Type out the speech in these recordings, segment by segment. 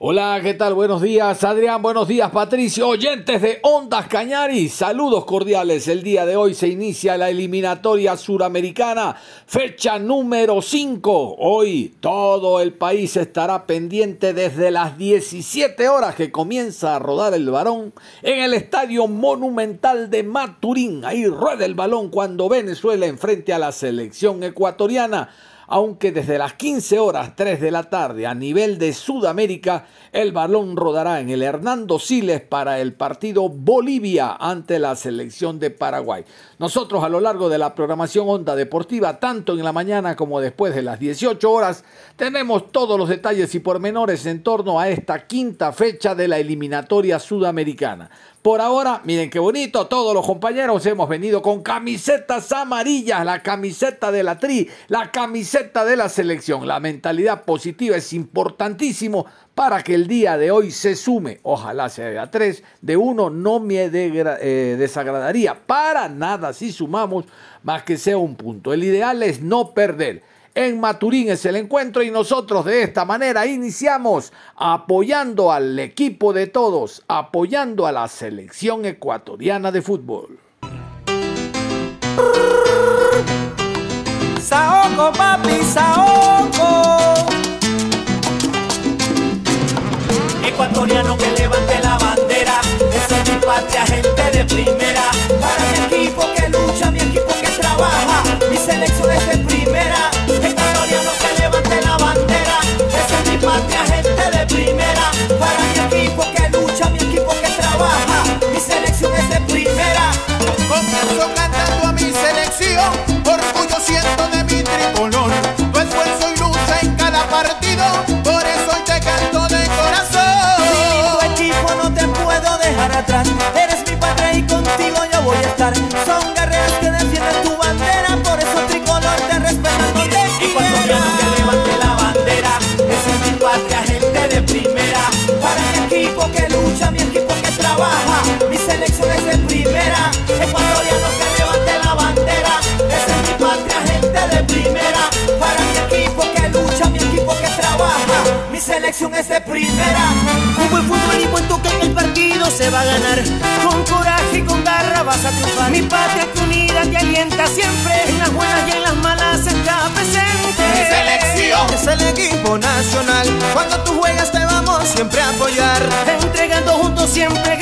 Hola, ¿qué tal? Buenos días, Adrián. Buenos días, Patricio. Oyentes de Ondas Cañaris. Saludos cordiales. El día de hoy se inicia la eliminatoria suramericana, fecha número 5. Hoy todo el país estará pendiente desde las 17 horas que comienza a rodar el balón en el estadio monumental de Maturín. Ahí rueda el balón cuando Venezuela enfrente a la selección ecuatoriana aunque desde las 15 horas 3 de la tarde a nivel de Sudamérica el balón rodará en el Hernando Siles para el partido Bolivia ante la selección de Paraguay. Nosotros a lo largo de la programación Onda Deportiva, tanto en la mañana como después de las 18 horas, tenemos todos los detalles y pormenores en torno a esta quinta fecha de la eliminatoria sudamericana. Por ahora, miren qué bonito, todos los compañeros hemos venido con camisetas amarillas, la camiseta de la tri, la camiseta de la selección. La mentalidad positiva es importantísimo para que el día de hoy se sume. Ojalá sea a tres, de uno no me eh, desagradaría para nada si sumamos más que sea un punto. El ideal es no perder. En Maturín es el encuentro y nosotros de esta manera iniciamos apoyando al equipo de todos, apoyando a la selección ecuatoriana de fútbol. Saoco, papi, Saoco. Ecuatoriano que levante la bandera. Esa es mi patria, gente de primera. Para mi equipo que lucha, mi equipo que trabaja. Mi selección es de primera. Ecuatoriano que levante la bandera. Esa es mi patria, gente de primera. Para mi equipo que lucha, mi equipo que trabaja. Mi selección es de primera. Selección es de primera. Buen fútbol y buen toque el partido se va a ganar. Con coraje y con garra vas a triunfar. Mi patria que unida te alienta siempre. En las buenas y en las malas está presente. Mi selección es el equipo nacional. Cuando tú juegas te vamos siempre a apoyar. Entregando juntos siempre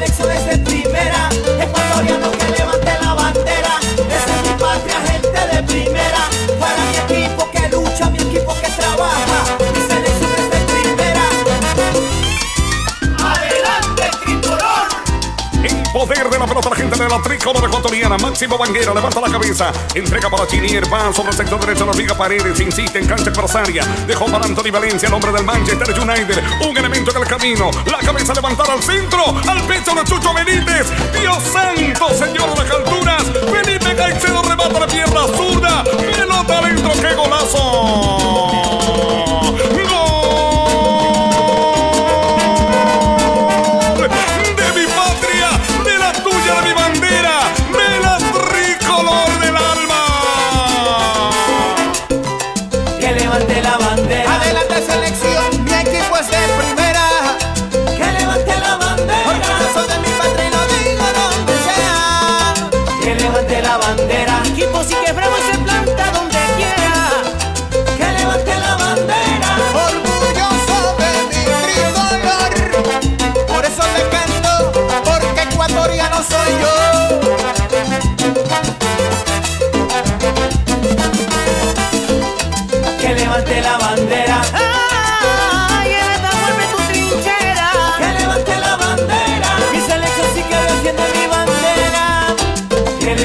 Mi selección de la tricolor ecuatoriana. Máximo Banguera levanta la cabeza. Entrega para Chinier. Va sobre el sector derecho. La Liga Paredes. Insiste en cancha adversaria. Dejó para Anthony Valencia, el hombre del Manchester United. Un elemento en el camino. La cabeza levantada al centro. Al pecho de Chucho Benítez. Dios santo, señor de las alturas. Felipe Caicedo remata la pierna zurda. Pelota adentro. ¡Qué golazo!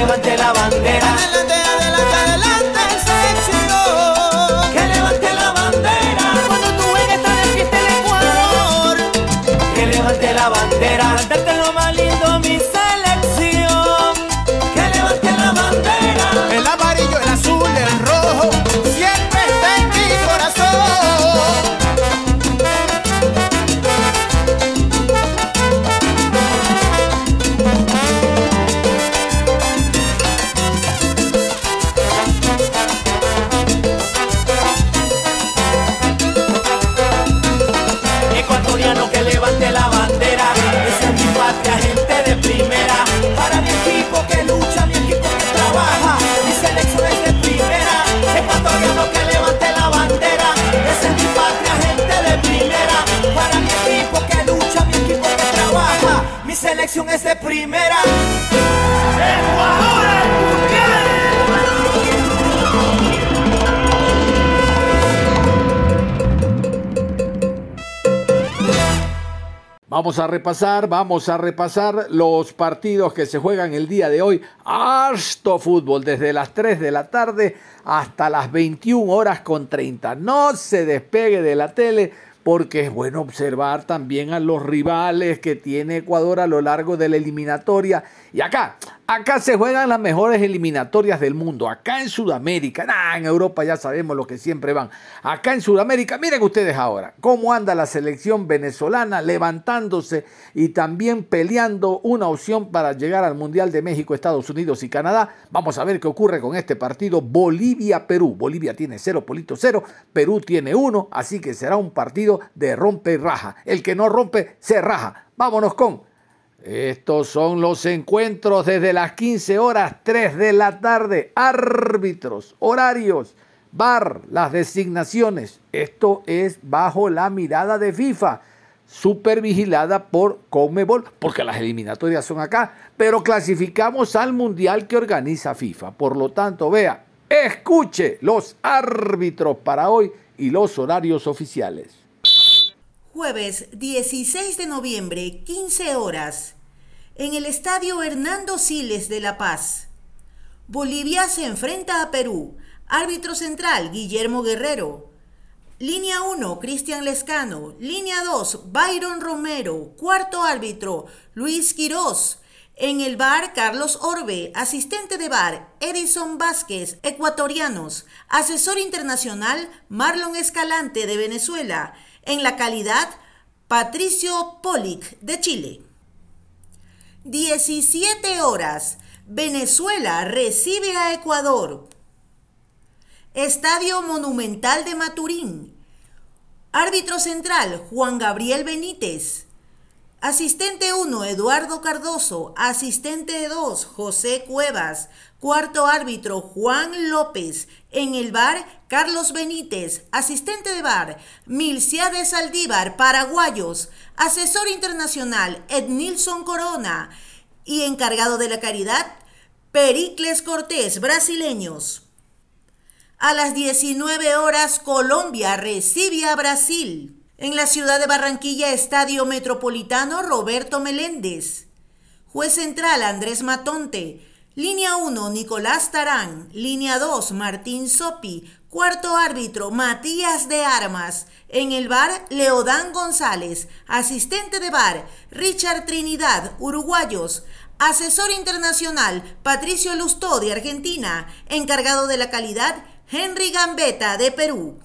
Que levante la bandera. Vamos a repasar, vamos a repasar los partidos que se juegan el día de hoy. Harto fútbol, desde las 3 de la tarde hasta las 21 horas con 30. No se despegue de la tele porque es bueno observar también a los rivales que tiene Ecuador a lo largo de la eliminatoria. Y acá, acá se juegan las mejores eliminatorias del mundo. Acá en Sudamérica, nah, en Europa ya sabemos lo que siempre van. Acá en Sudamérica, miren ustedes ahora cómo anda la selección venezolana levantándose y también peleando una opción para llegar al Mundial de México, Estados Unidos y Canadá. Vamos a ver qué ocurre con este partido Bolivia-Perú. Bolivia tiene 0 polito 0, Perú tiene 1, así que será un partido de rompe y raja. El que no rompe, se raja. Vámonos con estos son los encuentros desde las 15 horas, 3 de la tarde. Árbitros, horarios, bar, las designaciones. Esto es bajo la mirada de FIFA, supervigilada por Conmebol, porque las eliminatorias son acá, pero clasificamos al mundial que organiza FIFA. Por lo tanto, vea, escuche los árbitros para hoy y los horarios oficiales. Jueves 16 de noviembre, 15 horas, en el Estadio Hernando Siles de La Paz. Bolivia se enfrenta a Perú. Árbitro central, Guillermo Guerrero. Línea 1, Cristian Lescano. Línea 2, Byron Romero. Cuarto árbitro, Luis Quirós. En el bar, Carlos Orbe. Asistente de bar, Edison Vázquez, ecuatorianos. Asesor internacional, Marlon Escalante, de Venezuela. En la calidad, Patricio Polic, de Chile. 17 horas. Venezuela recibe a Ecuador. Estadio Monumental de Maturín. Árbitro central, Juan Gabriel Benítez. Asistente 1, Eduardo Cardoso. Asistente 2, José Cuevas. Cuarto árbitro, Juan López. En el bar, Carlos Benítez. Asistente de bar, Milciades Saldívar, paraguayos. Asesor internacional, Ednilson Corona. Y encargado de la caridad, Pericles Cortés, brasileños. A las 19 horas, Colombia recibe a Brasil. En la ciudad de Barranquilla, Estadio Metropolitano Roberto Meléndez. Juez central Andrés Matonte. Línea 1 Nicolás Tarán. Línea 2 Martín Sopi. Cuarto árbitro Matías de Armas. En el bar Leodán González. Asistente de bar Richard Trinidad, uruguayos. Asesor internacional Patricio Lustó de Argentina. Encargado de la calidad Henry Gambetta de Perú.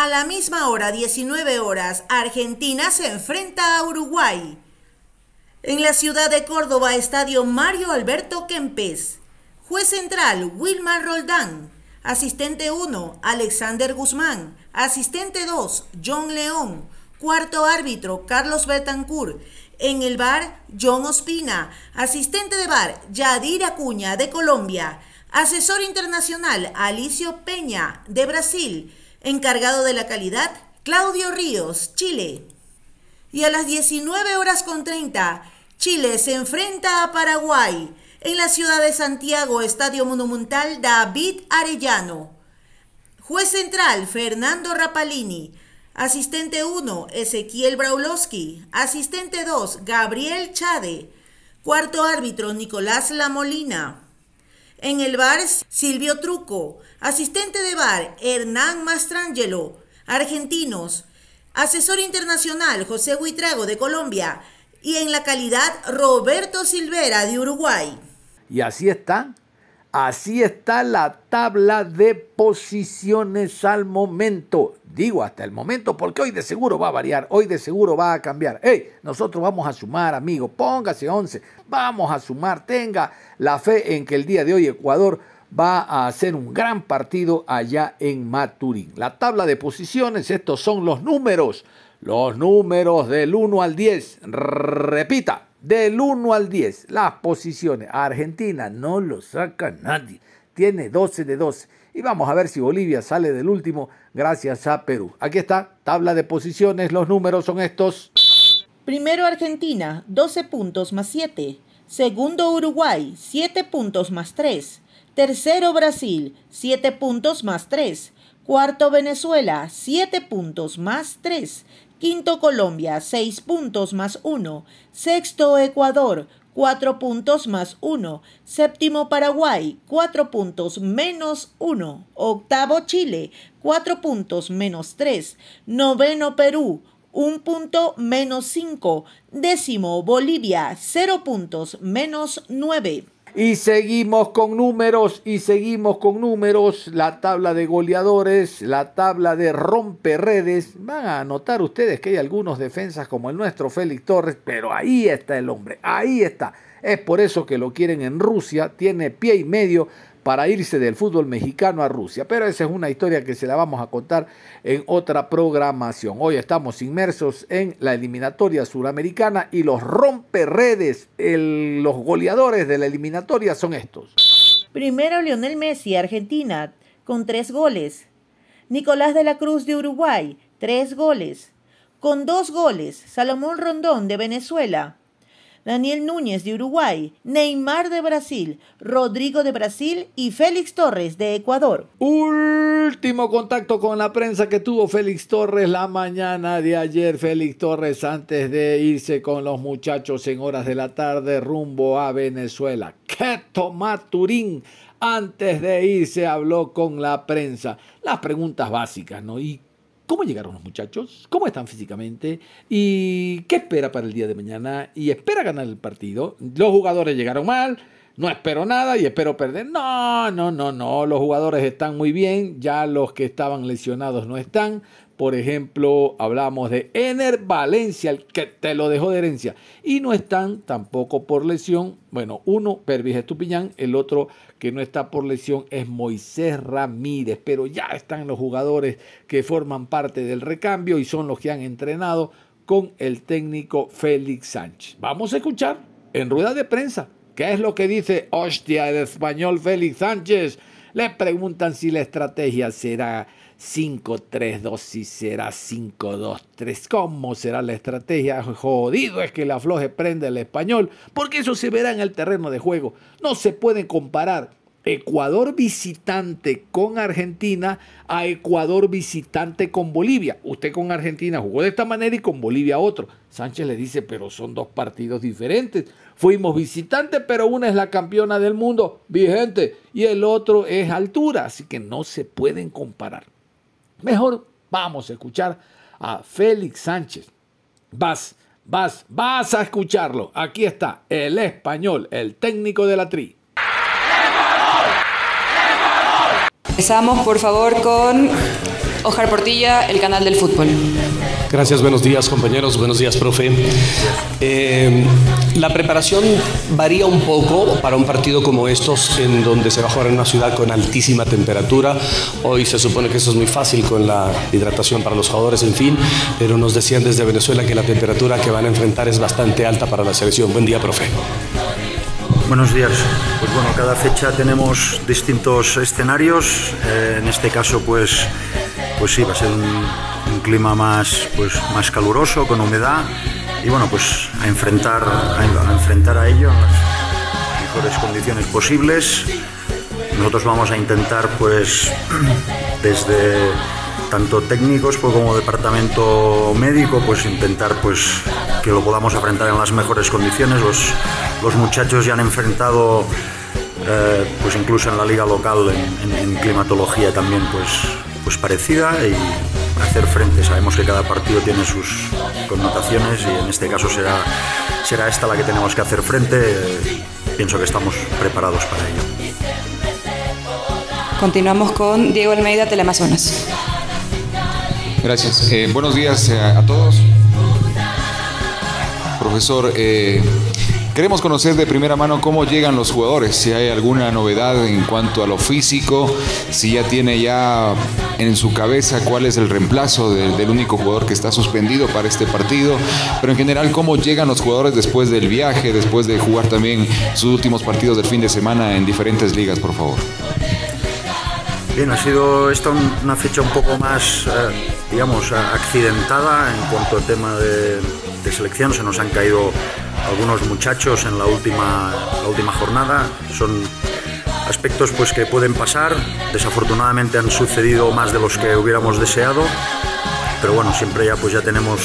A la misma hora, 19 horas, Argentina se enfrenta a Uruguay. En la ciudad de Córdoba, Estadio Mario Alberto Kempes. Juez central, Wilmar Roldán. Asistente 1, Alexander Guzmán. Asistente 2, John León. Cuarto árbitro, Carlos Betancourt. En el bar, John Ospina. Asistente de bar, Yadir Acuña, de Colombia. Asesor internacional, Alicio Peña, de Brasil. Encargado de la calidad, Claudio Ríos, Chile. Y a las 19 horas con 30, Chile se enfrenta a Paraguay. En la ciudad de Santiago, Estadio Monumental David Arellano. Juez central, Fernando Rapalini. Asistente 1, Ezequiel Braulowski. Asistente 2, Gabriel Chade. Cuarto árbitro, Nicolás Lamolina. En el bar, Silvio Truco. Asistente de bar, Hernán Mastrangelo. Argentinos. Asesor internacional, José Huitrago de Colombia. Y en la calidad, Roberto Silvera de Uruguay. Y así está. Así está la tabla de posiciones al momento. Digo hasta el momento porque hoy de seguro va a variar, hoy de seguro va a cambiar. Hey, nosotros vamos a sumar, amigo, póngase 11, vamos a sumar, tenga la fe en que el día de hoy Ecuador va a hacer un gran partido allá en Maturín. La tabla de posiciones, estos son los números, los números del 1 al 10. Repita, del 1 al 10, las posiciones. Argentina no lo saca nadie. Tiene 12 de 12. Y vamos a ver si Bolivia sale del último gracias a Perú. Aquí está, tabla de posiciones. Los números son estos. Primero Argentina, 12 puntos más 7. Segundo Uruguay, 7 puntos más 3. Tercero Brasil, 7 puntos más 3. Cuarto Venezuela, 7 puntos más 3. Quinto Colombia, 6 puntos más 1. Sexto Ecuador, 4 puntos más 1. Séptimo Paraguay, 4 puntos menos 1. Octavo Chile, 4 puntos menos 3. Noveno Perú, 1 punto menos 5. Décimo Bolivia, 0 puntos menos 9. Y seguimos con números y seguimos con números. La tabla de goleadores, la tabla de romperredes. Van a notar ustedes que hay algunos defensas como el nuestro Félix Torres, pero ahí está el hombre, ahí está. Es por eso que lo quieren en Rusia. Tiene pie y medio para irse del fútbol mexicano a Rusia. Pero esa es una historia que se la vamos a contar en otra programación. Hoy estamos inmersos en la eliminatoria suramericana y los romperredes, los goleadores de la eliminatoria son estos. Primero Lionel Messi, Argentina, con tres goles. Nicolás de la Cruz de Uruguay, tres goles. Con dos goles, Salomón Rondón de Venezuela, Daniel Núñez de Uruguay, Neymar de Brasil, Rodrigo de Brasil y Félix Torres de Ecuador. Último contacto con la prensa que tuvo Félix Torres la mañana de ayer. Félix Torres antes de irse con los muchachos en horas de la tarde rumbo a Venezuela. Keto Maturín antes de irse habló con la prensa. Las preguntas básicas, ¿no? ¿Y cómo llegaron los muchachos, cómo están físicamente y qué espera para el día de mañana y espera ganar el partido. Los jugadores llegaron mal, no espero nada y espero perder. No, no, no, no, los jugadores están muy bien, ya los que estaban lesionados no están. Por ejemplo, hablamos de Ener Valencia, el que te lo dejó de herencia. Y no están tampoco por lesión. Bueno, uno, Pervis Estupiñán, el otro que no está por lesión es Moisés Ramírez. Pero ya están los jugadores que forman parte del recambio y son los que han entrenado con el técnico Félix Sánchez. Vamos a escuchar en rueda de prensa qué es lo que dice hostia el español Félix Sánchez. Le preguntan si la estrategia será 5-3-2 si será 5-2-3. ¿Cómo será la estrategia? Jodido es que la floje prende el español, porque eso se verá en el terreno de juego. No se puede comparar Ecuador visitante con Argentina a Ecuador visitante con Bolivia. Usted con Argentina jugó de esta manera y con Bolivia otro. Sánchez le dice, pero son dos partidos diferentes. Fuimos visitantes, pero una es la campeona del mundo vigente y el otro es altura, así que no se pueden comparar. Mejor vamos a escuchar a Félix Sánchez. Vas, vas, vas a escucharlo. Aquí está el español, el técnico de la tri. Empezamos por favor con Ojar Portilla, el canal del fútbol. Gracias, buenos días compañeros, buenos días profe. Eh, la preparación varía un poco para un partido como estos, en donde se va a jugar en una ciudad con altísima temperatura. Hoy se supone que eso es muy fácil con la hidratación para los jugadores, en fin, pero nos decían desde Venezuela que la temperatura que van a enfrentar es bastante alta para la selección. Buen día, profe. Buenos días. Pues bueno, cada fecha tenemos distintos escenarios. Eh, en este caso, pues, pues sí, va a ser un, un clima más, pues, más caluroso, con humedad y bueno, pues a enfrentar a, enfrentar a ello en las mejores condiciones posibles. Nosotros vamos a intentar, pues, desde tanto técnicos pues, como departamento médico, pues intentar pues que lo podamos enfrentar en las mejores condiciones. Los, los muchachos ya han enfrentado, eh, pues incluso en la liga local, en, en, en climatología también, pues, pues parecida y hacer frente. Sabemos que cada partido tiene sus connotaciones y en este caso será, será esta la que tenemos que hacer frente. Pienso que estamos preparados para ello. Continuamos con Diego Almeida, Teleamazonas. Gracias. Eh, buenos días a, a todos. Profesor, eh, queremos conocer de primera mano cómo llegan los jugadores, si hay alguna novedad en cuanto a lo físico, si ya tiene ya en su cabeza cuál es el reemplazo del, único jugador que está suspendido para este partido, pero en general cómo llegan los jugadores después del viaje, después de jugar también sus últimos partidos del fin de semana en diferentes ligas, por favor. Bien, ha sido esta un- una fecha un poco más, eh, digamos, accidentada en cuanto al tema de, de selección. Se nos han caído algunos muchachos en la última, la última jornada. Son aspectos pues, que pueden pasar. Desafortunadamente han sucedido más de los que hubiéramos deseado. Pero bueno, siempre ya, pues, ya tenemos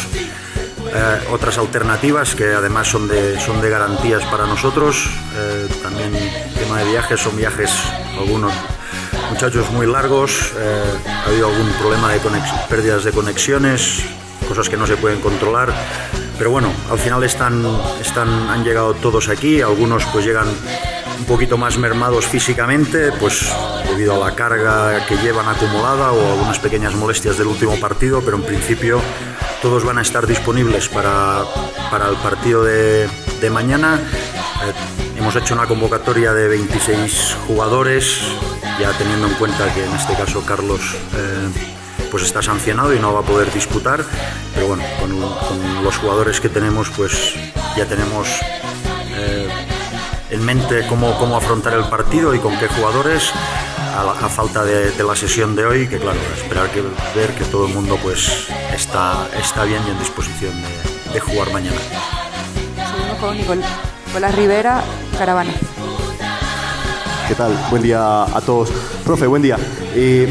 eh, otras alternativas que además son de, son de garantías para nosotros. Eh, también tema de viajes, son viajes algunos muchachos muy largos, eh, ha habido algún problema de pérdidas de conexiones, cosas que no se pueden controlar. Pero bueno, al final están, están, han llegado todos aquí, algunos pues llegan un poquito más mermados físicamente, pues debido a la carga que llevan acumulada o algunas pequeñas molestias del último partido, pero en principio todos van a estar disponibles para, para el partido de, mañana. Eh, hemos hecho una convocatoria de 26 jugadores, ya teniendo en cuenta que en este caso Carlos eh, pues está sancionado y no va a poder disputar, pero bueno, con, con los jugadores que tenemos pues ya tenemos eh, en mente cómo, cómo afrontar el partido y con qué jugadores a, la- a falta de, de la sesión de hoy, que claro, esperar que ver que todo el mundo pues está, está bien y en disposición de, de jugar mañana. Seguimos con Nicol- Nicolás Rivera, Caravana. ¿Qué tal? Buen día a todos. Profe, buen día. Eh,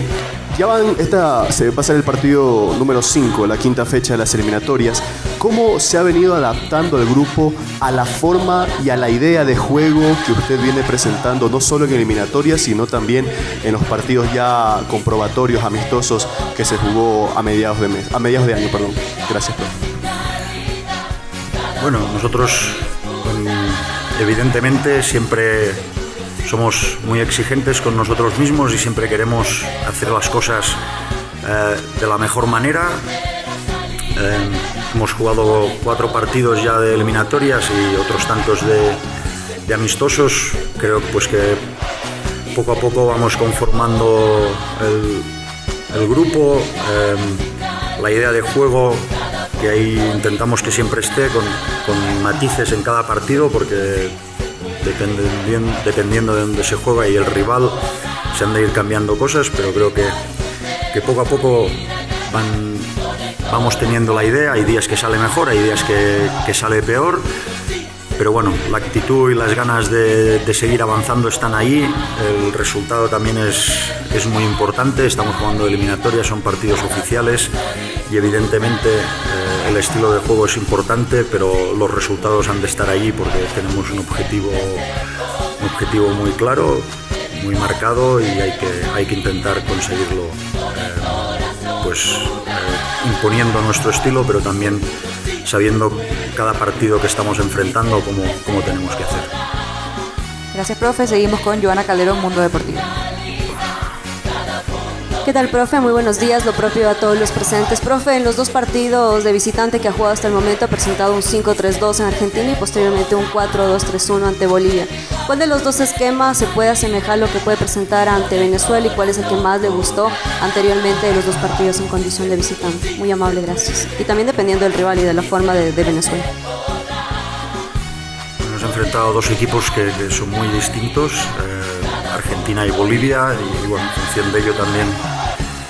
ya van, esta, se va a ser el partido número 5, la quinta fecha de las eliminatorias. ¿Cómo se ha venido adaptando el grupo a la forma y a la idea de juego que usted viene presentando, no solo en eliminatorias, sino también en los partidos ya comprobatorios, amistosos que se jugó a mediados de, mes, a mediados de año? Perdón. Gracias. Bueno, nosotros mm, evidentemente siempre somos muy exigentes con nosotros mismos y siempre queremos hacer las cosas eh, de la mejor manera. Eh, hemos jugado cuatro partidos ya de eliminatorias y otros tantos de, de amistosos. Creo pues que poco a poco vamos conformando el, grupo, eh, la idea de juego que ahí intentamos que siempre esté con, con matices en cada partido porque dependiendo, de dónde se juega y el rival se han de ir cambiando cosas, pero creo que, que poco a poco van, vamos teniendo la idea, hay días que sale mejor, hay días que, que sale peor, pero bueno, la actitud y las ganas de, de seguir avanzando están ahí, el resultado también es, es muy importante, estamos jugando eliminatorias, son partidos oficiales y evidentemente eh, el estilo de juego es importante, pero los resultados han de estar ahí porque tenemos un objetivo, objetivo muy claro, muy marcado y hay que, hay que intentar conseguirlo eh, pues eh, imponiendo nuestro estilo, pero también sabiendo cada partido que estamos enfrentando cómo, cómo tenemos que hacer. Gracias, profe. Seguimos con Joana Calderón, Mundo Deportivo. ¿Qué tal, profe? Muy buenos días. Lo propio a todos los presentes. Profe, en los dos partidos de visitante que ha jugado hasta el momento ha presentado un 5-3-2 en Argentina y posteriormente un 4-2-3-1 ante Bolivia. ¿Cuál de los dos esquemas se puede asemejar a lo que puede presentar ante Venezuela y cuál es el que más le gustó anteriormente de los dos partidos en condición de visitante? Muy amable, gracias. Y también dependiendo del rival y de la forma de, Venezuela. Hemos enfrentado a dos equipos que, que son muy distintos, eh, Argentina y Bolivia, y, bueno, en función de ello también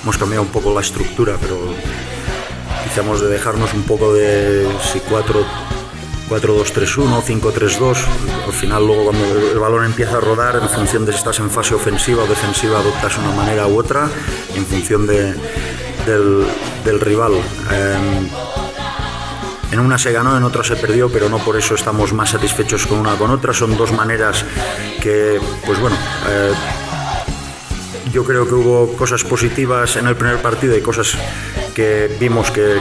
hemos cambiado un poco la estructura, pero quizá hemos de dejarnos un poco de si 4 4-2-3-1, 5-3-2. Al final, luego, cuando el balón empieza a rodar, en función de si estás en fase ofensiva o defensiva, adoptas una manera u otra, en función de, del, rival. Eh, en una se ganó, en otra se perdió, pero no por eso estamos más satisfechos con una con otra. Son dos maneras que, pues bueno, eh, yo creo que hubo cosas positivas en el primer partido y cosas que vimos que,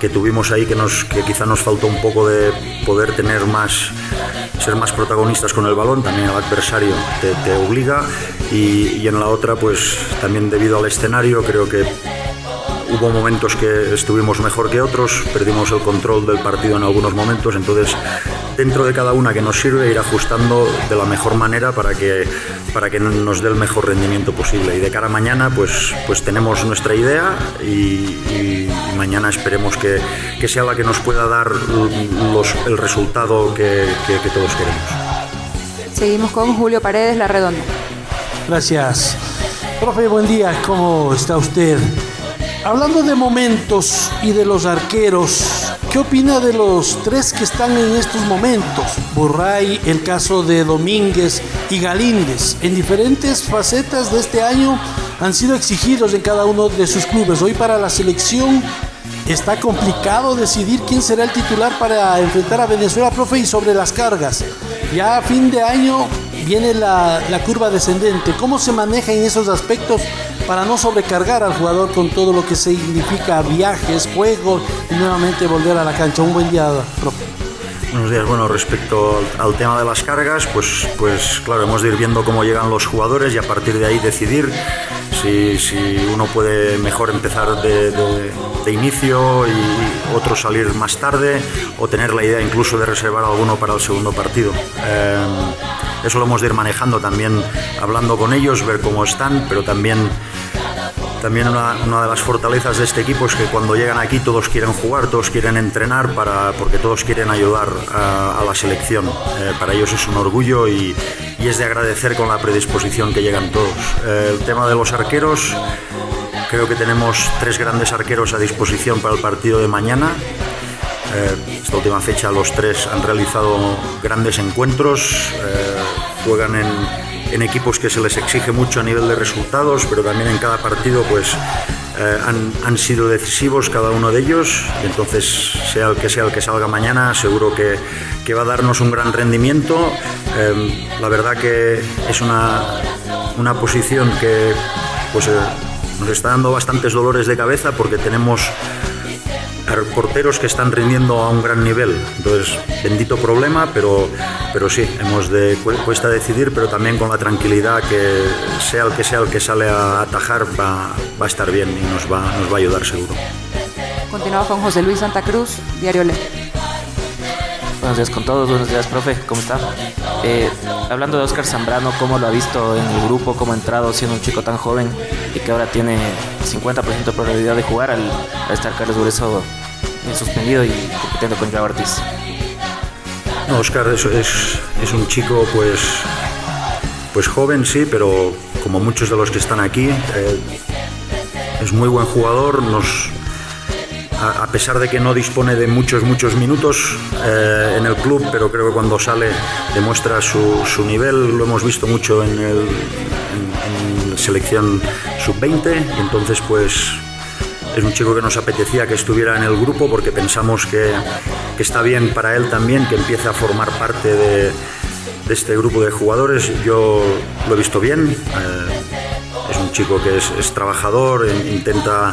que tuvimos ahí que, nos, que quizá nos faltó un poco de poder tener más, ser más protagonistas con el balón. También el adversario te, obliga y en la otra, pues también debido al escenario, creo que hubo momentos que estuvimos mejor que otros, perdimos el control del partido en algunos momentos, entonces dentro de cada una que nos sirve ir ajustando de la mejor manera para que, para que nos dé el mejor rendimiento posible. Y de cara a mañana pues, pues tenemos nuestra idea y, y- y mañana esperemos que, que sea la que nos pueda dar los- el resultado que, que- que todos queremos. Seguimos con Julio Paredes, La Redonda. Gracias. Profe, buen día, ¿cómo está usted? Hablando de momentos y de los arqueros, ¿qué opina de los tres que están en estos momentos? Burray, el caso de Domínguez y Galíndez, en diferentes facetas de este año han sido exigidos en cada uno de sus clubes. Hoy para la selección está complicado decidir quién será el titular para enfrentar a Venezuela, profe, y sobre las cargas. Ya a fin de año viene la, la curva descendente. ¿Cómo se maneja en esos aspectos para no sobrecargar al jugador con todo lo que significa viajes, juego y nuevamente volver a la cancha? Un buen día, profe. Buenos días. Bueno, respecto al, tema de las cargas, pues, pues claro, hemos de ir viendo cómo llegan los jugadores y a partir de ahí decidir si, si uno puede mejor empezar de, de- inicio y otro salir más tarde o tener la idea incluso de reservar alguno para el segundo partido. Eh, eso lo hemos de ir manejando también, hablando con ellos, ver cómo están, pero también también una, una de las fortalezas de este equipo es que cuando llegan aquí todos quieren jugar, todos quieren entrenar, para, porque todos quieren ayudar a, la selección. Eh, para ellos es un orgullo y, es de agradecer con la predisposición que llegan todos. Eh, el tema de los arqueros, creo que tenemos tres grandes arqueros a disposición para el partido de mañana. Eh, esta última fecha los tres han realizado grandes encuentros, juegan en, en equipos que se les exige mucho a nivel de resultados, pero también en cada partido pues eh, han, sido decisivos cada uno de ellos. Entonces, sea el que sea el que salga mañana, seguro que, que va a darnos un gran rendimiento. Eh, la verdad que es una, una posición que pues, eh, nos está dando bastantes dolores de cabeza porque tenemos porteros que están rindiendo a un gran nivel. Entonces, bendito problema, pero, pero sí, hemos de, cu- cuesta decidir, pero también con la tranquilidad que sea el que sea el que sale a atajar va, va a estar bien y nos va, nos va a ayudar seguro. Continuamos con José Luis Santa Cruz, Diario Le. Buenos días con todos, buenos días, profe, ¿cómo está? Eh, hablando de Oscar Zambrano, ¿cómo lo ha visto en el grupo? ¿Cómo ha entrado siendo un chico tan joven y que ahora tiene 50% de probabilidad de jugar al, estar Carlos eh, suspendido y compitiendo con Joao Ortiz? No, Oscar es un chico pues, pues joven, sí, pero como muchos de los que están aquí, eh, es muy buen jugador, nos, a, pesar de que no dispone de muchos, muchos minutos eh, en el club, pero creo que cuando sale demuestra su, nivel, lo hemos visto mucho en, en selección sub-20, y entonces pues es un chico que nos apetecía que estuviera en el grupo porque pensamos que, está bien para él también, que empiece a formar parte de, de este grupo de jugadores. Yo lo he visto bien. eh, es un chico que es, trabajador, intenta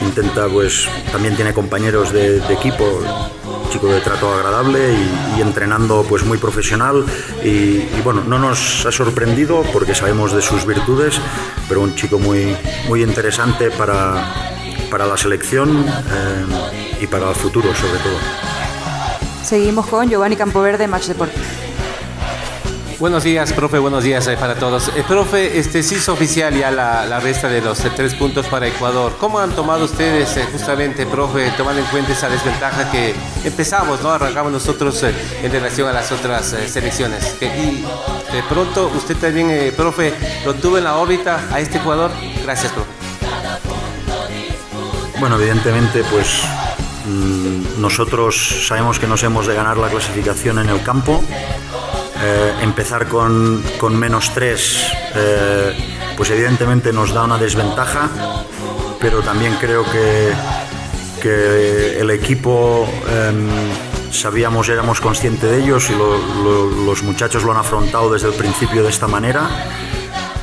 intenta pues también tiene compañeros de, equipo chico de trato agradable y, entrenando pues muy profesional y, y, bueno no nos ha sorprendido porque sabemos de sus virtudes pero un chico muy muy interesante para, para la selección eh, y para el futuro sobre todo Seguimos con Giovanni Campoverde, Match Deportivo. Buenos días, profe, buenos días eh, para todos. Eh, profe, este, se hizo oficial ya la, la resta de los eh, tres puntos para Ecuador. ¿Cómo han tomado ustedes, justamente, profe, tomando en cuenta esa desventaja que empezamos, ¿no? Arrancamos nosotros en relación a las otras selecciones? Que- y de pronto, usted también, profe, lo tuvo en la órbita a este jugador. Gracias, profe. Bueno, evidentemente, pues mm, nosotros sabemos que nos hemos de ganar la clasificación en el campo. Eh, empezar con, con menos tres, eh, pues evidentemente nos da una desventaja, pero también creo que, que el equipo em, sabíamos, éramos conscientes de ellos y lo- lo- los muchachos lo han afrontado desde el principio de esta manera.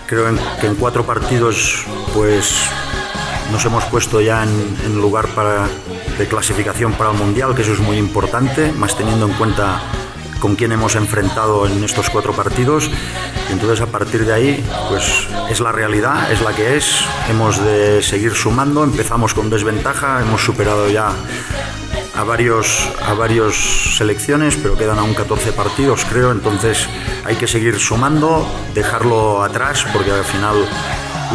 Creo que en cuatro partidos, pues nos hemos puesto ya en, en lugar para, de clasificación para el Mundial, que eso es muy importante, más teniendo en cuenta con quién hemos enfrentado en estos cuatro partidos. Entonces a partir de ahí, pues es la realidad, es la que es. Hemos de seguir sumando, empezamos con desventaja, hemos superado ya a varios a varios selecciones, pero quedan aún 14 partidos, creo, entonces hay que seguir sumando, dejarlo atrás porque al final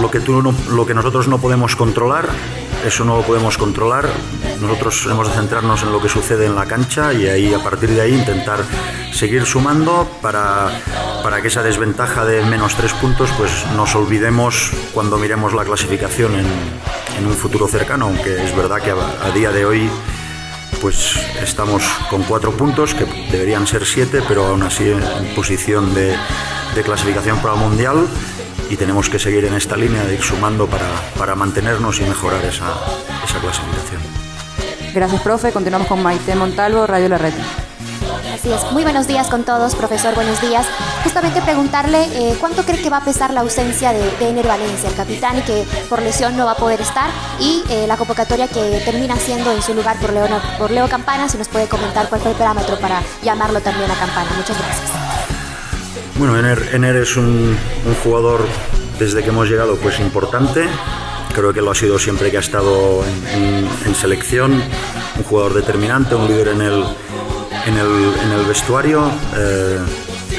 lo que tú lo que nosotros no podemos controlar, eso no lo podemos controlar. Nosotros hemos de centrarnos en lo que sucede en la cancha y ahí a partir de ahí intentar seguir sumando para, para que esa desventaja de menos tres puntos pues nos olvidemos cuando miremos la clasificación en, en un futuro cercano, aunque es verdad que a- a día de hoy pues estamos con cuatro puntos, que deberían ser siete, pero aún así en posición de, de clasificación para el Mundial y tenemos que seguir en esta línea de ir sumando para, para mantenernos y mejorar esa, esa clasificación. Gracias, profe. Continuamos con Maite Montalvo, Radio La Red. Así es. Muy buenos días con todos, profesor. Buenos días. Justamente preguntarle eh, cuánto cree que va a pesar la ausencia de, de Ener Valencia, el capitán, y que por lesión no va a poder estar, y eh, la convocatoria que termina siendo en su lugar por Leo, por Leo Campana. Si nos puede comentar cuál fue el parámetro para llamarlo también a Campana. Muchas gracias. Bueno, Ener, es un, jugador desde que hemos llegado pues importante. Creo que lo ha sido siempre que ha estado en selección. Un jugador determinante, un líder en el, en el, en el vestuario. Eh,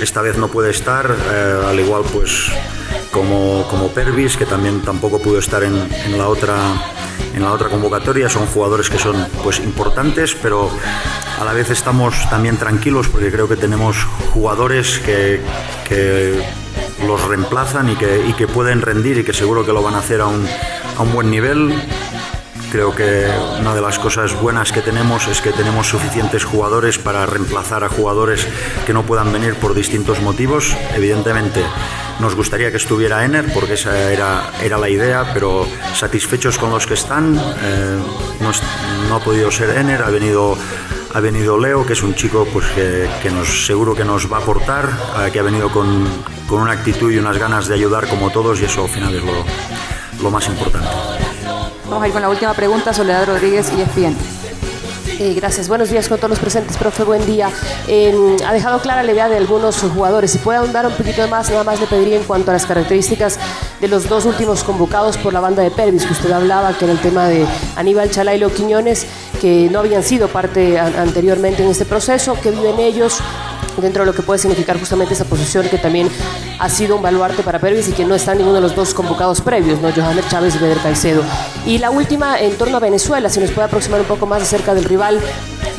esta vez no puede estar, eh, al igual pues como, como Pervis, que también tampoco pudo estar en, en la otra en la otra convocatoria. Son jugadores que son pues importantes, pero a la vez estamos también tranquilos porque creo que tenemos jugadores que, que los reemplazan y que, que pueden rendir y que seguro que lo van a hacer a un, a un buen nivel. Creo que una de las cosas buenas que tenemos es que tenemos suficientes jugadores para reemplazar a jugadores que no puedan venir por distintos motivos. Evidentemente, nos gustaría que estuviera Ener porque esa era, era la idea, pero satisfechos con los que están. eh, no, no ha podido ser Ener, ha venido, ha venido Leo, que es un chico pues, que, que seguro que nos va a aportar, eh, que ha venido con, con una actitud y unas ganas de ayudar como todos y eso al final es lo, lo más importante. Vamos a ir con la última pregunta, Soledad Rodríguez y ESPN. Eh, gracias. Buenos días con todos los presentes, profe. Buen día. Eh, ha dejado clara la idea de algunos jugadores. Si puede ahondar un poquito más, nada más le pediría en cuanto a las características de los dos últimos convocados por la banda de Pervis, que usted hablaba, que era el tema de Aníbal Chalailo Quiñones, que no habían sido parte an- anteriormente en este proceso, que viven ellos dentro de lo que puede significar justamente esa posición que también ha sido un baluarte para Pervis y que no está en ninguno de los dos convocados previos, ¿no? Johanner Chávez y Beder Caicedo. Y la última en torno a Venezuela, si nos puede aproximar un poco más acerca del rival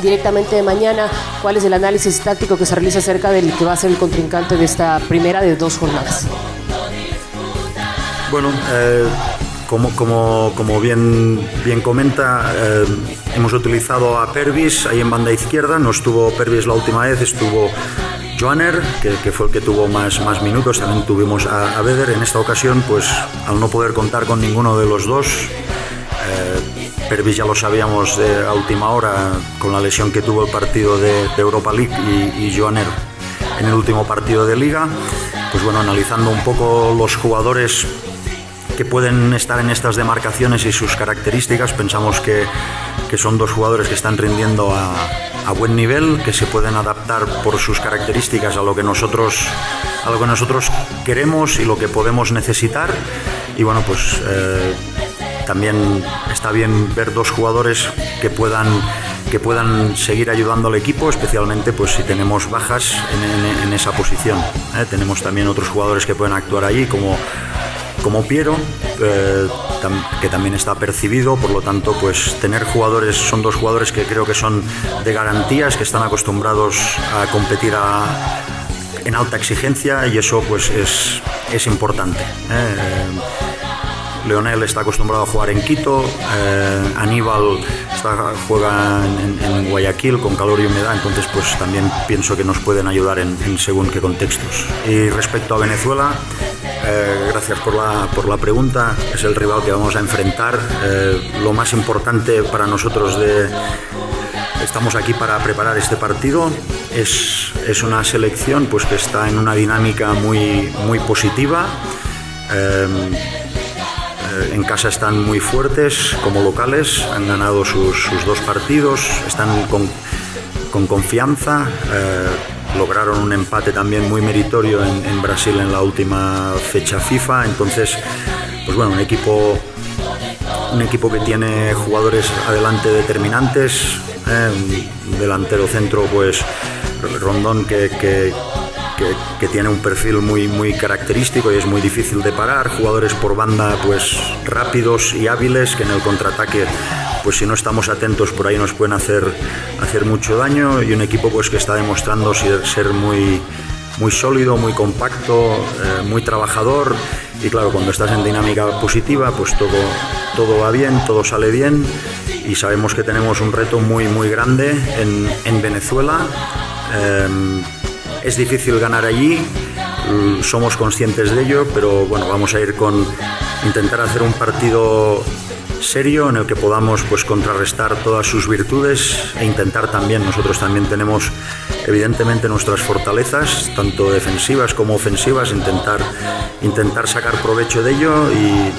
directamente de mañana, cuál es el análisis táctico que se realiza acerca del que va a ser el contrincante de esta primera de dos jornadas. Bueno, eh, como, como, como bien, bien comenta, eh, hemos utilizado a Pervis ahí en banda izquierda. No estuvo Pervis la última vez, estuvo Joanner, que, fue el que tuvo más, más minutos. También tuvimos a, a Beder. En esta ocasión, pues al no poder contar con ninguno de los dos, eh, Pervis ya lo sabíamos de a última hora con la lesión que tuvo el partido de, Europa League y, y en el último partido de liga. Pues bueno, analizando un poco los jugadores que pueden estar en estas demarcaciones y sus características. Pensamos que son dos jugadores que están rindiendo a, a, buen nivel, que se pueden adaptar por sus características a lo que nosotros, a lo que nosotros queremos y lo que podemos necesitar. Y bueno, pues eh, también está bien ver dos jugadores que puedan que puedan seguir ayudando al equipo, especialmente pues si tenemos bajas en, esa posición. ¿eh? Tenemos también otros jugadores que pueden actuar allí, como como Piero, eh, que también está percibido, por lo tanto, pues tener jugadores, son dos jugadores que creo que son de garantías, que están acostumbrados a competir en alta exigencia y eso pues es, es importante. ¿eh? Leonel está acostumbrado a jugar en Quito, eh, Aníbal juega en, en, Guayaquil con calor y humedad, entonces pues también pienso que nos pueden ayudar en, en según qué contextos. Y respecto a Venezuela, eh, gracias por la, por la pregunta, es el rival que vamos a enfrentar. Eh, lo más importante para nosotros de, estamos aquí para preparar este partido. Es, es, una selección pues, que está en una dinámica muy, muy positiva. Eh, en casa están muy fuertes como locales, han ganado sus, sus dos partidos, están con, con confianza, lograron un empate también muy meritorio en, Brasil en la última fecha FIFA, entonces, pues bueno, un equipo, un equipo que tiene jugadores adelante determinantes, eh, delantero centro, pues Rondón que que, tiene un perfil muy, muy característico y es muy difícil de parar. Jugadores por banda pues rápidos y hábiles que en el contraataque pues si no estamos atentos por ahí nos pueden hacer, hacer mucho daño y un equipo pues que está demostrando ser, muy, muy sólido, muy compacto, eh, muy trabajador y claro, cuando estás en dinámica positiva pues todo, todo va bien, todo sale bien y sabemos que tenemos un reto muy muy grande en, en Venezuela. Eh, es difícil ganar allí, somos conscientes de ello, pero bueno, vamos a ir con intentar hacer un partido serio en el que podamos pues contrarrestar todas sus virtudes e intentar también nosotros también tenemos evidentemente nuestras fortalezas tanto defensivas como ofensivas intentar intentar sacar provecho de ello y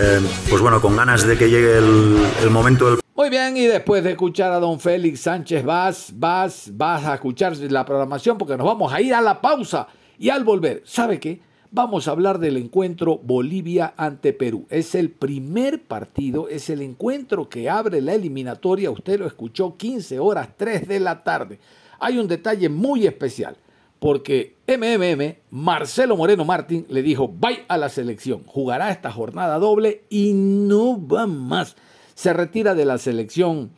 eh, pues bueno con ganas de que llegue el, el momento del muy bien, y después de escuchar a don Félix Sánchez, vas, vas, vas a escuchar la programación porque nos vamos a ir a la pausa. Y al volver, ¿sabe qué? Vamos a hablar del encuentro Bolivia ante Perú. Es el primer partido, es el encuentro que abre la eliminatoria. Usted lo escuchó 15 horas 3 de la tarde. Hay un detalle muy especial, porque MMM, Marcelo Moreno Martín, le dijo, vaya a la selección, jugará esta jornada doble y no va más. Se retira de la selección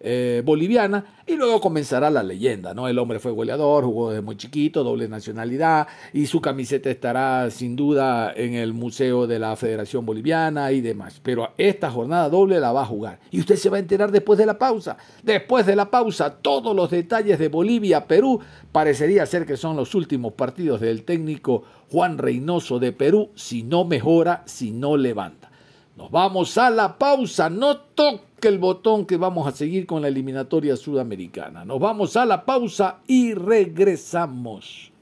eh, boliviana y luego comenzará la leyenda, ¿no? El hombre fue goleador, jugó desde muy chiquito, doble nacionalidad y su camiseta estará sin duda en el Museo de la Federación Boliviana y demás. Pero esta jornada doble la va a jugar y usted se va a enterar después de la pausa. Después de la pausa, todos los detalles de Bolivia, Perú, parecería ser que son los últimos partidos del técnico Juan Reynoso de Perú si no mejora, si no levanta. Nos vamos a la pausa. No toque el botón que vamos a seguir con la eliminatoria sudamericana. Nos vamos a la pausa y regresamos.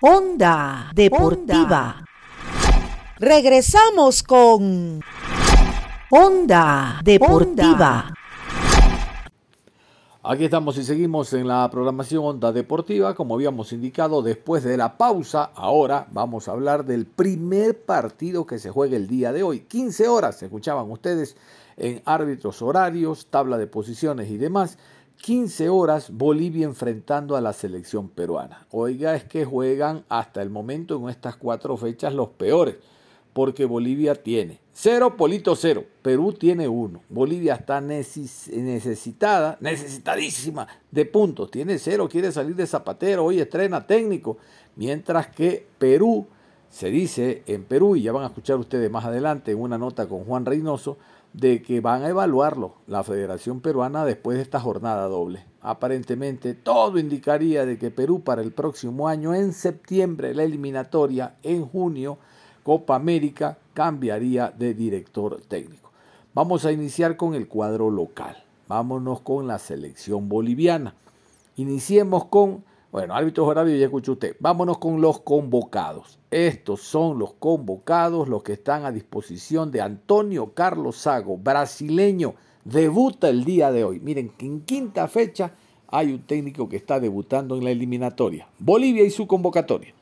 Onda Deportiva. Regresamos con Onda Deportiva. Aquí estamos y seguimos en la programación Onda Deportiva. Como habíamos indicado, después de la pausa, ahora vamos a hablar del primer partido que se juega el día de hoy. 15 horas, escuchaban ustedes en árbitros horarios, tabla de posiciones y demás. 15 horas Bolivia enfrentando a la selección peruana. Oiga, es que juegan hasta el momento en estas cuatro fechas los peores porque Bolivia tiene cero, Polito cero, Perú tiene uno. Bolivia está necesitada, necesitadísima de puntos, tiene cero, quiere salir de zapatero, hoy estrena técnico, mientras que Perú, se dice en Perú, y ya van a escuchar ustedes más adelante en una nota con Juan Reynoso, de que van a evaluarlo la Federación Peruana después de esta jornada doble. Aparentemente todo indicaría de que Perú para el próximo año, en septiembre, la eliminatoria, en junio, Copa América cambiaría de director técnico. Vamos a iniciar con el cuadro local. Vámonos con la selección boliviana. Iniciemos con, Bueno, árbitros horarios ya escuchó usted. Vámonos con los convocados. Estos son los convocados, los que están a disposición de Antonio Carlos Sago, brasileño. Debuta el día de hoy. Miren, que en quinta fecha hay un técnico que está debutando en la eliminatoria. Bolivia y su convocatoria.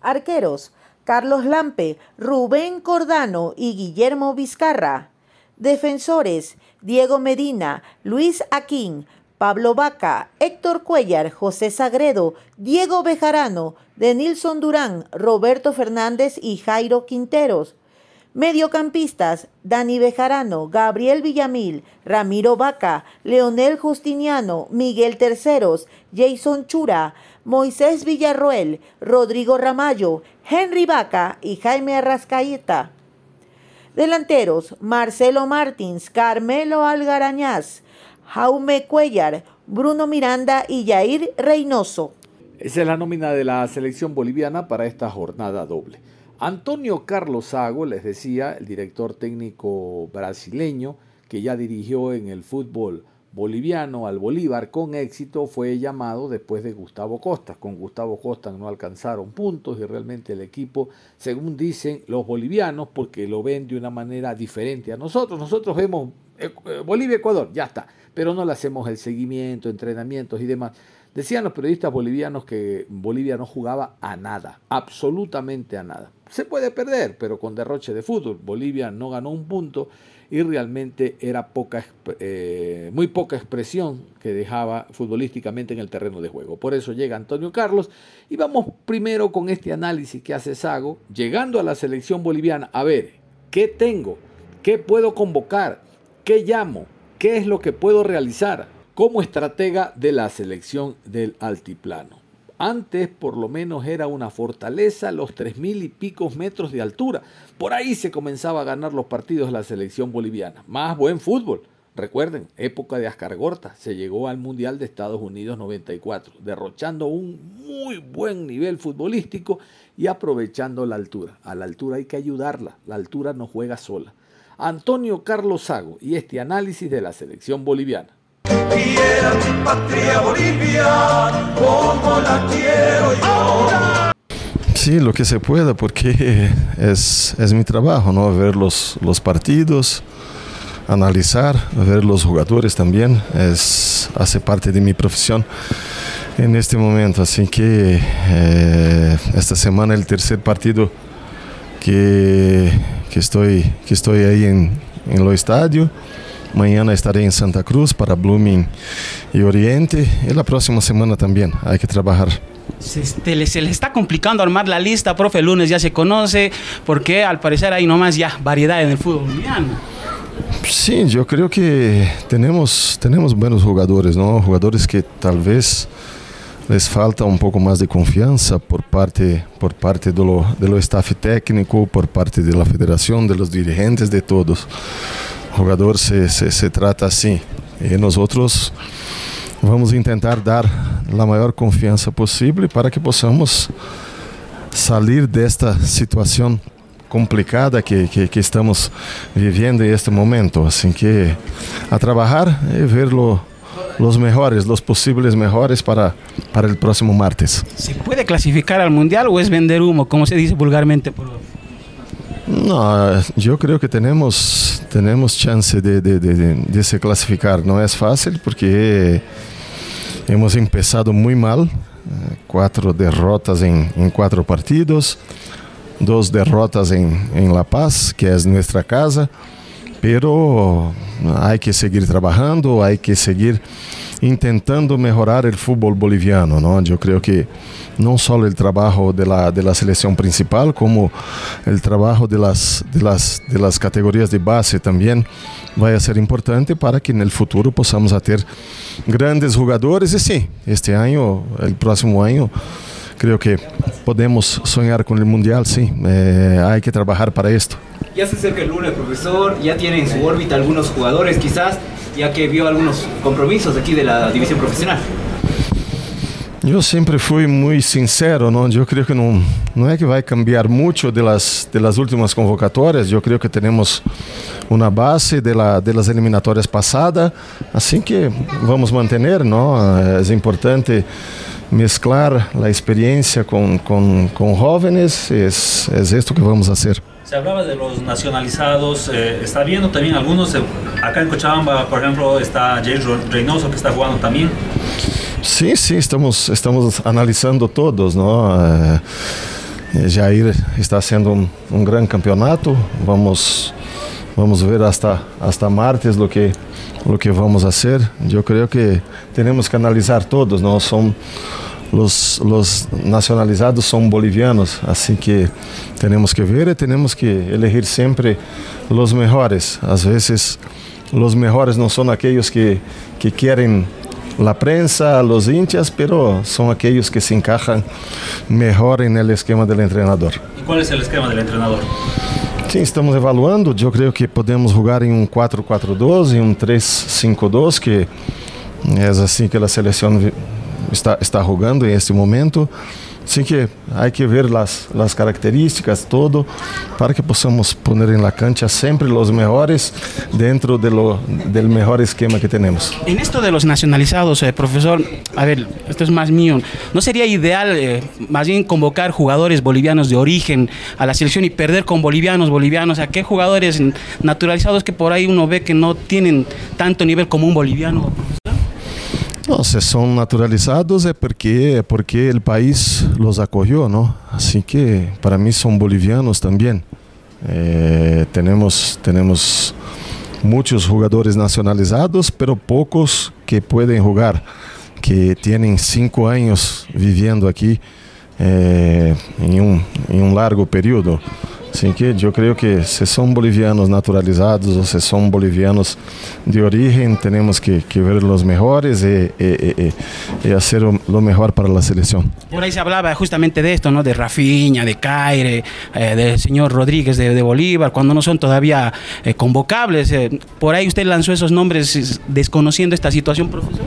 Arqueros, Carlos Lampe, Rubén Cordano y Guillermo Vizcarra. Defensores, Diego Medina, Luis Aquín, Pablo Vaca, Héctor Cuellar, José Sagredo, Diego Bejarano, Denilson Durán, Roberto Fernández y Jairo Quinteros. Mediocampistas, Dani Bejarano, Gabriel Villamil, Ramiro Vaca, Leonel Justiniano, Miguel Terceros, Jason Chura, Moisés Villarroel, Rodrigo Ramallo, Henry Vaca y Jaime Arrascaeta. Delanteros, Marcelo Martins, Carmelo Algarañaz, Jaume Cuellar, Bruno Miranda y Jair Reynoso. Esa es la nómina de la selección boliviana para esta jornada doble. Antonio Carlos Sago, les decía, el director técnico brasileño que ya dirigió en el fútbol boliviano al Bolívar con éxito, fue llamado después de Gustavo Costa. Con Gustavo Costa no alcanzaron puntos y realmente el equipo, según dicen los bolivianos, porque lo ven de una manera diferente a nosotros. Nosotros vemos eh, eh, Bolivia-Ecuador, ya está, pero no le hacemos el seguimiento, entrenamientos y demás. Decían los periodistas bolivianos que Bolivia no jugaba a nada, absolutamente a nada. Se puede perder, pero con derroche de fútbol. Bolivia no ganó un punto y realmente era poca, eh, muy poca expresión que dejaba futbolísticamente en el terreno de juego. Por eso llega Antonio Carlos y vamos primero con este análisis que hace Sago, llegando a la selección boliviana, a ver, ¿qué tengo? ¿Qué puedo convocar? ¿Qué llamo? ¿Qué es lo que puedo realizar como estratega de la selección del altiplano? Antes por lo menos era una fortaleza los tres mil y pico metros de altura. Por ahí se comenzaba a ganar los partidos la selección boliviana. Más buen fútbol. Recuerden, época de Ascargorta, se llegó al Mundial de Estados Unidos 94, derrochando un muy buen nivel futbolístico y aprovechando la altura. A la altura hay que ayudarla, la altura no juega sola. Antonio Carlos Sago y este análisis de la selección boliviana. Sí, lo que se pueda, porque es, es mi trabajo, ¿no? Ver los, los partidos, analizar, ver los jugadores también, es, hace parte de mi profesión en este momento. Así que eh, esta semana el tercer partido que, que, estoy, que estoy ahí en, en lo estadio. Mañana estaré en Santa Cruz para Blooming y Oriente. Y la próxima semana también hay que trabajar. Se, te le- se le está complicando armar la lista, profe. El lunes ya se conoce, porque al parecer hay nomás ya variedad en el fútbol boliviano. Sí, yo creo que tenemos, tenemos buenos jugadores, ¿no? Jugadores que tal vez les falta un poco más de confianza por parte, por parte de lo, de lo staff técnico, por parte de la federación, de los dirigentes, de todos. Jugador se, se, trata así. Y nosotros vamos a intentar dar la mayor confianza posible para que possamos salir desta situação complicada que, que, que estamos viviendo en este momento. Así que a trabajar y ver lo- los mejores, los posibles mejores para, para el próximo martes. ¿Se puede clasificar al mundial o es vender humo, como se dice vulgarmente? No, yo creo que tenemos, tenemos chance de, de, de- de- se clasificar. No es fácil porque hemos empezado muy mal. eh, Cuatro derrotas en, en cuatro partidos, dos derrotas en, en La Paz, que es nuestra casa. Pero hay que seguir trabajando, hay que seguir intentando mejorar el fútbol boliviano, ¿no? Yo creo que no solo el trabajo de la, de la selección principal, como el trabajo de las, de, las, de las categorías de base también va a ser importante para que en el futuro podamos tener grandes jugadores. Y sí, este año, el próximo año, creo que podemos soñar con el Mundial, sí. Eh, hay que trabajar para esto. Ya se acerca el lunes, profesor. Ya tiene en su órbita algunos jugadores, quizás, ya que vio algunos compromisos aquí de la división profesional. Eu sempre fui muito sincero, não? Eu creio que não, não é que vai cambiar muito das, das últimas convocatórias. Eu creio que temos uma base de, la, de las eliminatórias passadas, assim que vamos manter, não? É importante mesclar a experiência com, com, com jovens. É, é que vamos fazer. Se hablaba de los nacionalizados, eh, está viendo también algunos, eh, acá en Cochabamba, por ejemplo, está Jay Reynoso que está jugando también. Sim, sim, estamos, estamos analisando todos. Não? É, Jair está sendo um, um grande campeonato. Vamos, vamos ver hasta, hasta martes o que, o que vamos fazer. Eu creio que temos que analisar todos. Não são os, os nacionalizados são bolivianos, assim que temos que ver e temos que elegir sempre os melhores. Às vezes, os melhores não são aqueles que, que querem a prensa, os hinchas, pero são aqueles que se encaixam melhor no esquema do treinador. E qual é o esquema do treinador? Sim, estamos evaluando. Eu creio que podemos jogar em um 4-4-2 e um 3-5-2, que é assim que a seleção está, está jogando em este momento. Así que hay que ver las, características, todo, para que possamos poner en la cancha siempre los mejores dentro del mejor esquema que tenemos. En esto de los nacionalizados, eh, profesor, a ver, esto es más mío, ¿no sería ideal eh, más bien convocar jugadores bolivianos de origen a la selección y perder con bolivianos, bolivianos? ¿A qué jugadores naturalizados que por ahí uno ve que no tienen tanto nivel como un boliviano? Não, se são naturalizados é porque é porque o país los acolheu, não? Assim que para mim são bolivianos também. Eh, temos temos muitos jogadores nacionalizados, pero poucos que podem jogar, que têm cinco anos vivendo aqui eh, em um em um largo período. Assim que eu creio que se são bolivianos naturalizados ou se são bolivianos de origem, temos que, que ver os melhores e, e, e, e fazer o, o melhor para a seleção. Por aí se falava justamente de esto, ¿no? De Rafinha, de Caire, eh, del señor Rodríguez de, de, Bolívar, cuando no son todavía eh, convocables. Eh, por ahí usted lanzó esos nombres desconociendo esta situación, profesor.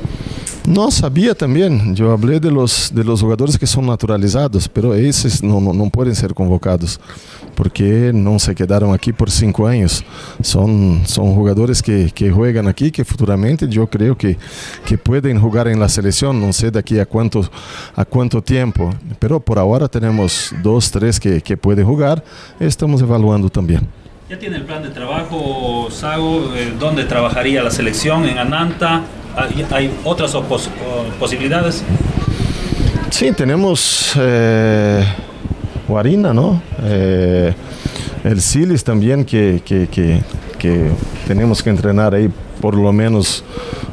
Não sabia também. Eu falei de los, de los jogadores que são naturalizados, pero esses não, não, não podem ser convocados porque não se quedaram aqui por cinco anos. São, são jogadores que, que jogam aqui, que futuramente eu creio que, que podem jogar em la seleção, não sei daqui a quanto, a quanto tempo, pero por agora temos dois, três que, que podem jogar e estamos evaluando também. ¿Ya tiene el plan de trabajo, Sago? Eh, ¿Dónde trabajaría la selección? ¿En Ananta? ¿Hay, otras pos posibilidades? Sí, tenemos eh, Guarina, ¿no? Eh, el Silis también, que, que, que, tenemos que entrenar ahí por lo menos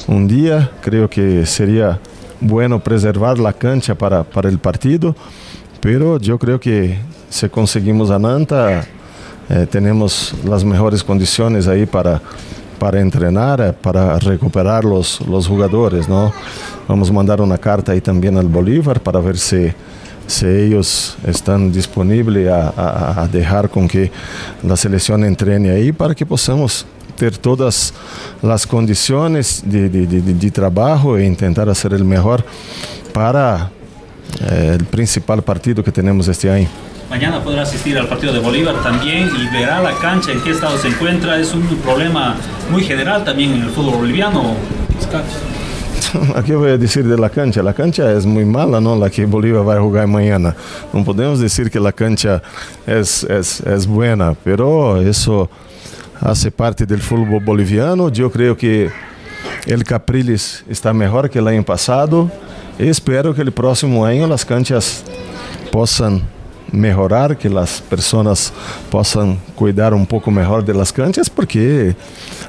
un día. Creo que sería bueno preservar la cancha para, para el partido, pero yo creo que si conseguimos Ananta, eh, tenemos las mejores condiciones ahí para para entrenar, para recuperar los, los jugadores, ¿no? Vamos a mandar una carta ahí también al Bolívar para ver si, si ellos están disponibles a, a, dejar con que la selección entrene ahí para que podamos ter todas as condições de, de, de, de, e tentar fazer o melhor para eh, o principal partido que temos este ano. Mañana podrá asistir al partido de Bolívar también y verá la cancha en qué estado se encuentra. Es un problema muy general también en el fútbol boliviano. Aqui eu vou dizer de la cancha. La cancha é muito mala, não? La que Bolívar vai jogar amanhã. Não podemos dizer que la cancha é é é buena, pero isso hace parte do futebol boliviano. Eu creio que el Capriles está melhor que o ano passado. E espero que o próximo ano as canchas possam melhorar, que as pessoas possam cuidar um pouco melhor das canchas, porque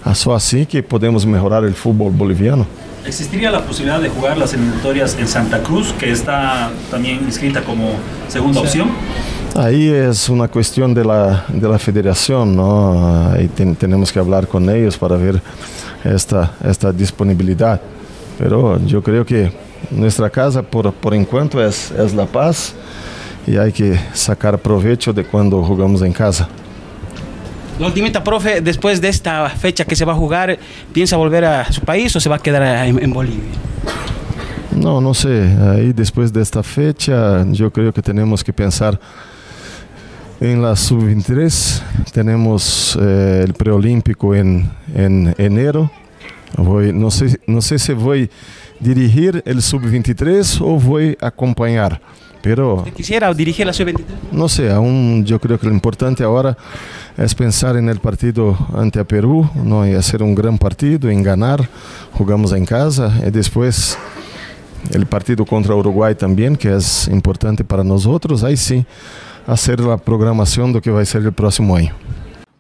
é só assim que podemos melhorar o futebol boliviano. ¿Existiría la posibilidad de jugar las eliminatorias en Santa Cruz, que está también inscrita como segunda opción? Aí é uma questão de la, de la federação, ¿no? Aí ten, temos que falar com eles para ver esta, esta disponibilidade. Pero eu creio que nossa casa, por, por enquanto, é, é La Paz e há que sacar proveito de quando jogamos em casa. La ultimita, profe, después de esta fecha que se va a jugar, ¿piensa volver a su país o se va a quedar en, en Bolivia? No, no sé. Ahí después de esta fecha, yo creo que tenemos que pensar en la sub-23. Tenemos eh, el preolímpico en, en enero. Voy, no, sé, no sé si voy a dirigir el sub-23 o voy a acompañar. Pero ¿Quisiera dirigir la sub-23? no sé, aún yo creo que lo importante ahora es pensar en el partido ante a Perú, ¿no? y hacer un gran partido, en ganar, jugamos en casa y después el partido contra Uruguay también, que es importante para nosotros, ahí sí, hacer la programación de lo que va a ser el próximo año.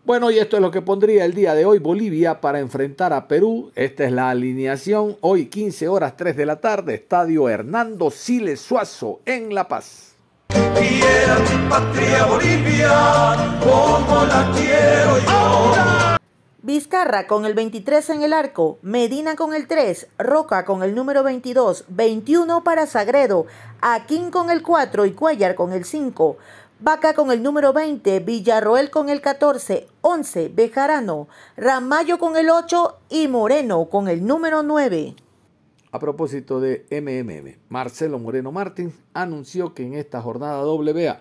Bueno, y esto es lo que pondría el día de hoy Bolivia para enfrentar a Perú. Esta es la alineación. Hoy 15 horas 3 de la tarde, Estadio Hernando Siles Suazo en La Paz. Quiera mi patria Bolivia, como la quiero yo. Vizcarra con el 23 en el arco, Medina con el 3, Roca con el número 22, 21 para Sagredo, Aquín con el 4 y Cuellar con el 5, Vaca con el número 20, Villarroel con el 14, 11 Bejarano, Ramallo con el 8 y Moreno con el número 9. A propósito de MMM, Marcelo Moreno Martins anunció que en esta jornada WA,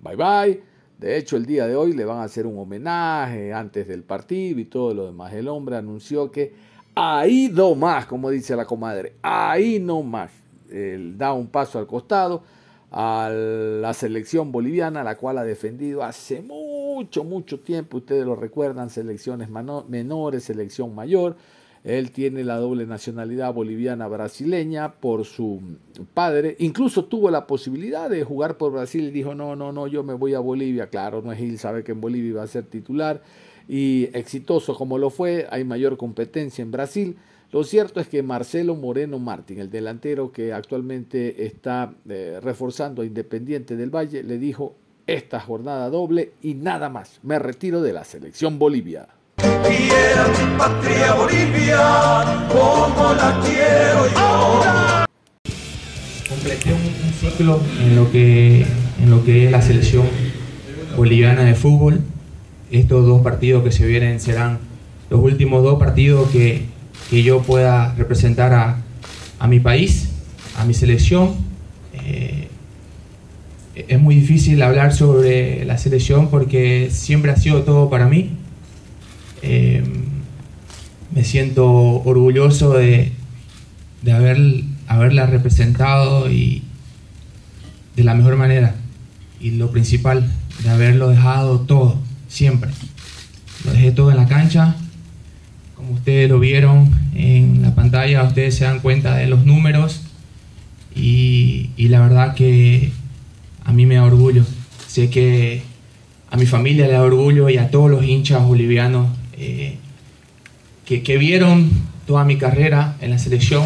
bye bye, de hecho el día de hoy le van a hacer un homenaje antes del partido y todo lo demás. El hombre anunció que ahí no más, como dice la comadre, ahí no más. Él da un paso al costado a la selección boliviana, la cual ha defendido hace mucho, mucho tiempo, ustedes lo recuerdan, selecciones menores, selección mayor. Él tiene la doble nacionalidad boliviana brasileña por su padre. Incluso tuvo la posibilidad de jugar por Brasil y dijo, no, no, no, yo me voy a Bolivia. Claro, no es Gil, sabe que en Bolivia iba a ser titular. Y exitoso como lo fue, hay mayor competencia en Brasil. Lo cierto es que Marcelo Moreno Martín, el delantero que actualmente está eh, reforzando a Independiente del Valle, le dijo esta jornada doble y nada más. Me retiro de la selección Bolivia. Quiera mi patria Bolivia, como la quiero yo. completé un, un ciclo en lo que en lo que es la selección boliviana de fútbol. Estos dos partidos que se vienen serán los últimos dos partidos que, que yo pueda representar a, a mi país, a mi selección. Eh, es muy difícil hablar sobre la selección porque siempre ha sido todo para mí. Eh, me siento orgulloso de, de haber, haberla representado y de la mejor manera. Y lo principal, de haberlo dejado todo, siempre. Lo dejé todo en la cancha. Ustedes lo vieron en la pantalla, ustedes se dan cuenta de los números. Y, la verdad que a mí me da orgullo. Sé que a mi familia le da orgullo y a todos los hinchas bolivianos eh, que, vieron toda mi carrera en la selección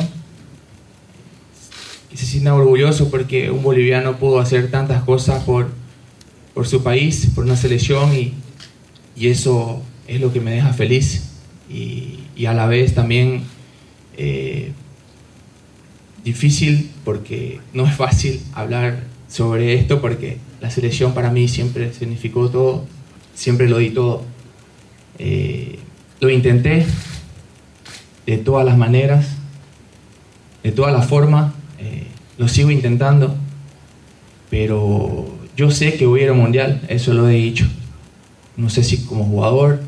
y se sientan orgullosos porque un boliviano pudo hacer tantas cosas por, su país, por una selección y eso es lo que me deja feliz y, a la vez también eh, difícil porque no es fácil hablar sobre esto porque la selección para mí siempre significó todo, siempre lo di todo. Eh, lo intenté de todas las maneras, de todas las formas, eh, lo sigo intentando, pero yo sé que voy a ir al mundial, eso lo he dicho. No sé si como jugador,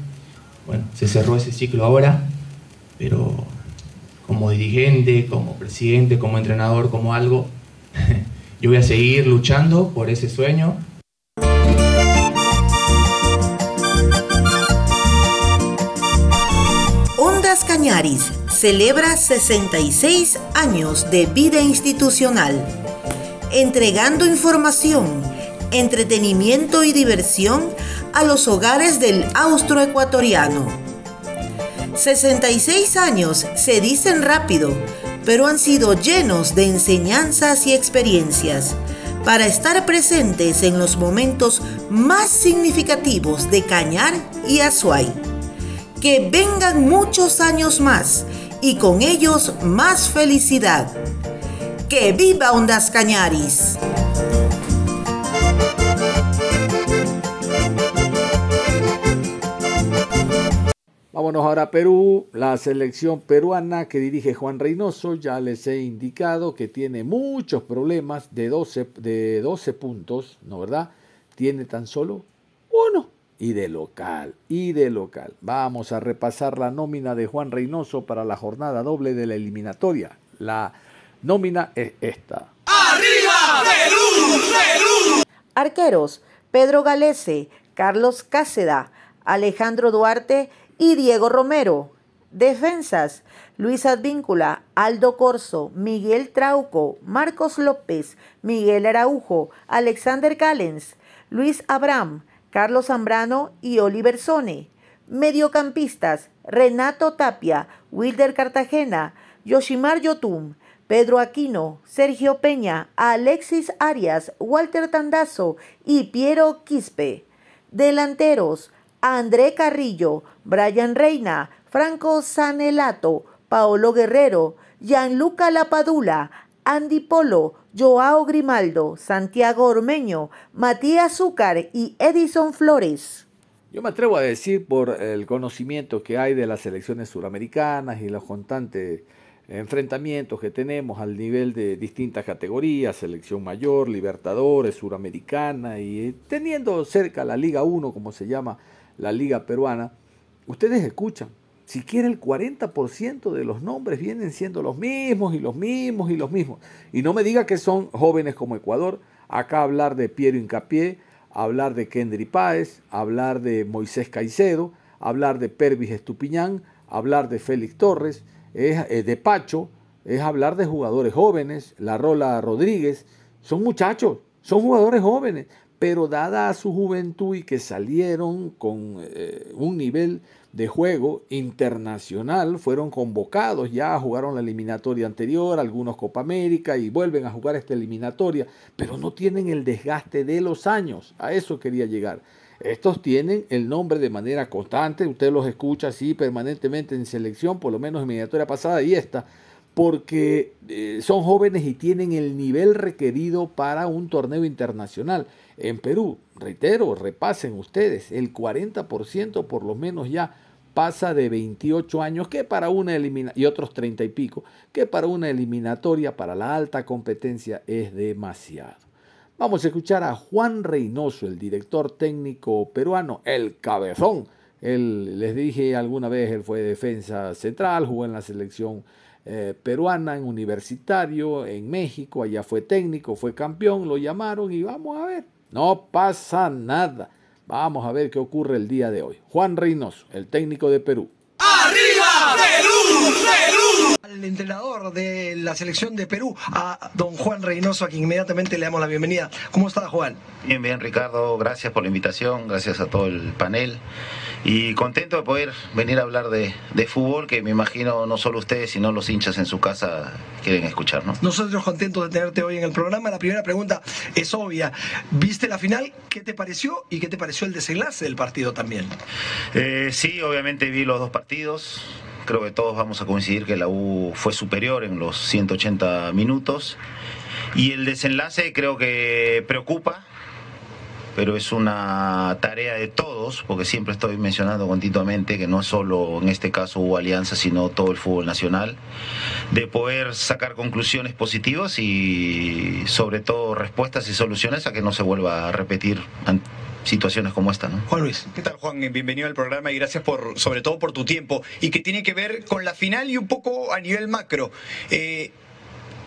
bueno, se cerró ese ciclo ahora, pero como dirigente, como presidente, como entrenador, como algo, yo voy a seguir luchando por ese sueño. Ondas Cañaris celebra 66 años de vida institucional, entregando información, entretenimiento y diversión a los hogares del austroecuatoriano. 66 años se dicen rápido, pero han sido llenos de enseñanzas y experiencias para estar presentes en los momentos más significativos de Cañar y Azuay. Que vengan muchos años más y con ellos más felicidad. ¡Que viva Ondas Cañaris! Vámonos ahora a Perú. La selección peruana que dirige Juan Reynoso, ya les he indicado que tiene muchos problemas de 12, de 12 puntos, ¿no verdad? Tiene tan solo uno. Y de local, y de local. Vamos a repasar la nómina de Juan Reynoso para la jornada doble de la eliminatoria. La nómina es esta. ¡Arriba Perú! ¡Perú! Arqueros, Pedro Galese, Carlos Cáceda, Alejandro Duarte y Diego Romero. Defensas, Luis Advíncula, Aldo Corso, Miguel Trauco, Marcos López, Miguel Araujo, Alexander Callens, Luis Abraham, Carlos Zambrano y Oliver Sone. Mediocampistas, Renato Tapia, Wilder Cartagena, Yoshimar Yotun, Pedro Aquino, Sergio Peña, Alexis Arias, Walter Tandazo y Piero Quispe. Delanteros, André Carrillo, Brian Reina, Franco Sanelato, Paolo Guerrero, Gianluca Lapadula, Andy Polo, Joao Grimaldo, Santiago Ormeño, Matías Zúcar y Edison Flores. Yo me atrevo a decir por el conocimiento que hay de las selecciones suramericanas y los constantes enfrentamientos que tenemos al nivel de distintas categorías, selección mayor, libertadores, suramericana y teniendo cerca la Liga 1, como se llama la Liga Peruana, ustedes escuchan, siquiera el 40% de los nombres vienen siendo los mismos y los mismos y los mismos. Y no me diga que son jóvenes como Ecuador, acá hablar de Piero Incapié, hablar de Kendry Páez, hablar de Moisés Caicedo, hablar de Pervis Estupiñán, hablar de Félix Torres, es, eh, de Pacho, es hablar de jugadores jóvenes, La Rola Rodríguez, son muchachos, son jugadores jóvenes, pero dada su juventud y que salieron con eh, un nivel de juego internacional, fueron convocados, ya jugaron la eliminatoria anterior, algunos Copa América y vuelven a jugar esta eliminatoria, pero no tienen el desgaste de los años, a eso quería llegar. Estos tienen el nombre de manera constante, usted los escucha así permanentemente en selección, por lo menos en eliminatoria pasada y esta, porque eh, son jóvenes y tienen el nivel requerido para un torneo internacional. En Perú, reitero, repasen ustedes, el 40% por lo menos ya pasa de 28 años, que para una y otros 30 y pico, que para una eliminatoria, para la alta competencia, es demasiado. Vamos a escuchar a Juan Reynoso, el director técnico peruano, el cabezón. Él, les dije alguna vez, él fue defensa central, jugó en la selección eh, peruana, en universitario, en México, allá fue técnico, fue campeón, lo llamaron y vamos a ver, no pasa nada. Vamos a ver qué ocurre el día de hoy. Juan Reynoso, el técnico de Perú. ¡Arriba Perú! ¡Perú! Al entrenador de la selección de Perú, a don Juan Reynoso, a quien inmediatamente le damos la bienvenida. ¿Cómo está Juan? Bien, bien Ricardo, gracias por la invitación, gracias a todo el panel y contento de poder venir a hablar de, de, fútbol que me imagino no solo ustedes sino los hinchas en su casa quieren escuchar, ¿no? Nosotros contentos de tenerte hoy en el programa. La primera pregunta es obvia. ¿Viste la final? ¿Qué te pareció? ¿Y qué te pareció el desenlace del partido también? Eh, sí, obviamente vi los dos partidos. Creo que todos vamos a coincidir que la U fue superior en los 180 minutos. Y el desenlace creo que preocupa, pero es una tarea de todos, porque siempre estoy mencionando continuamente que no solo en este caso hubo alianza, sino todo el fútbol nacional, de poder sacar conclusiones positivas y sobre todo respuestas y soluciones a que no se vuelva a repetir situaciones como esta, ¿no? Juan Luis. ¿Qué tal, Juan? Bienvenido al programa y gracias por, sobre todo por tu tiempo y que tiene que ver con la final y un poco a nivel macro. Eh,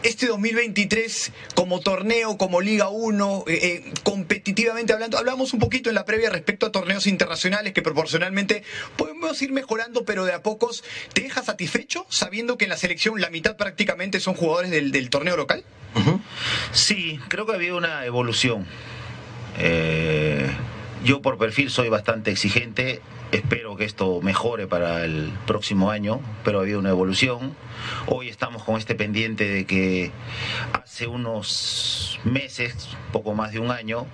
este 2023 como torneo, como Liga 1, eh, eh, competitivamente hablando, hablamos un poquito en la previa respecto a torneos internacionales que proporcionalmente podemos ir mejorando, pero de a pocos, ¿te deja satisfecho sabiendo que en la selección la mitad prácticamente son jugadores del, del torneo local? Sí, creo que había una evolución. Eh, yo por perfil soy bastante exigente, espero que esto mejore para el próximo año, pero ha habido una evolución. Hoy estamos con este pendiente de que hace unos meses, poco más de un año,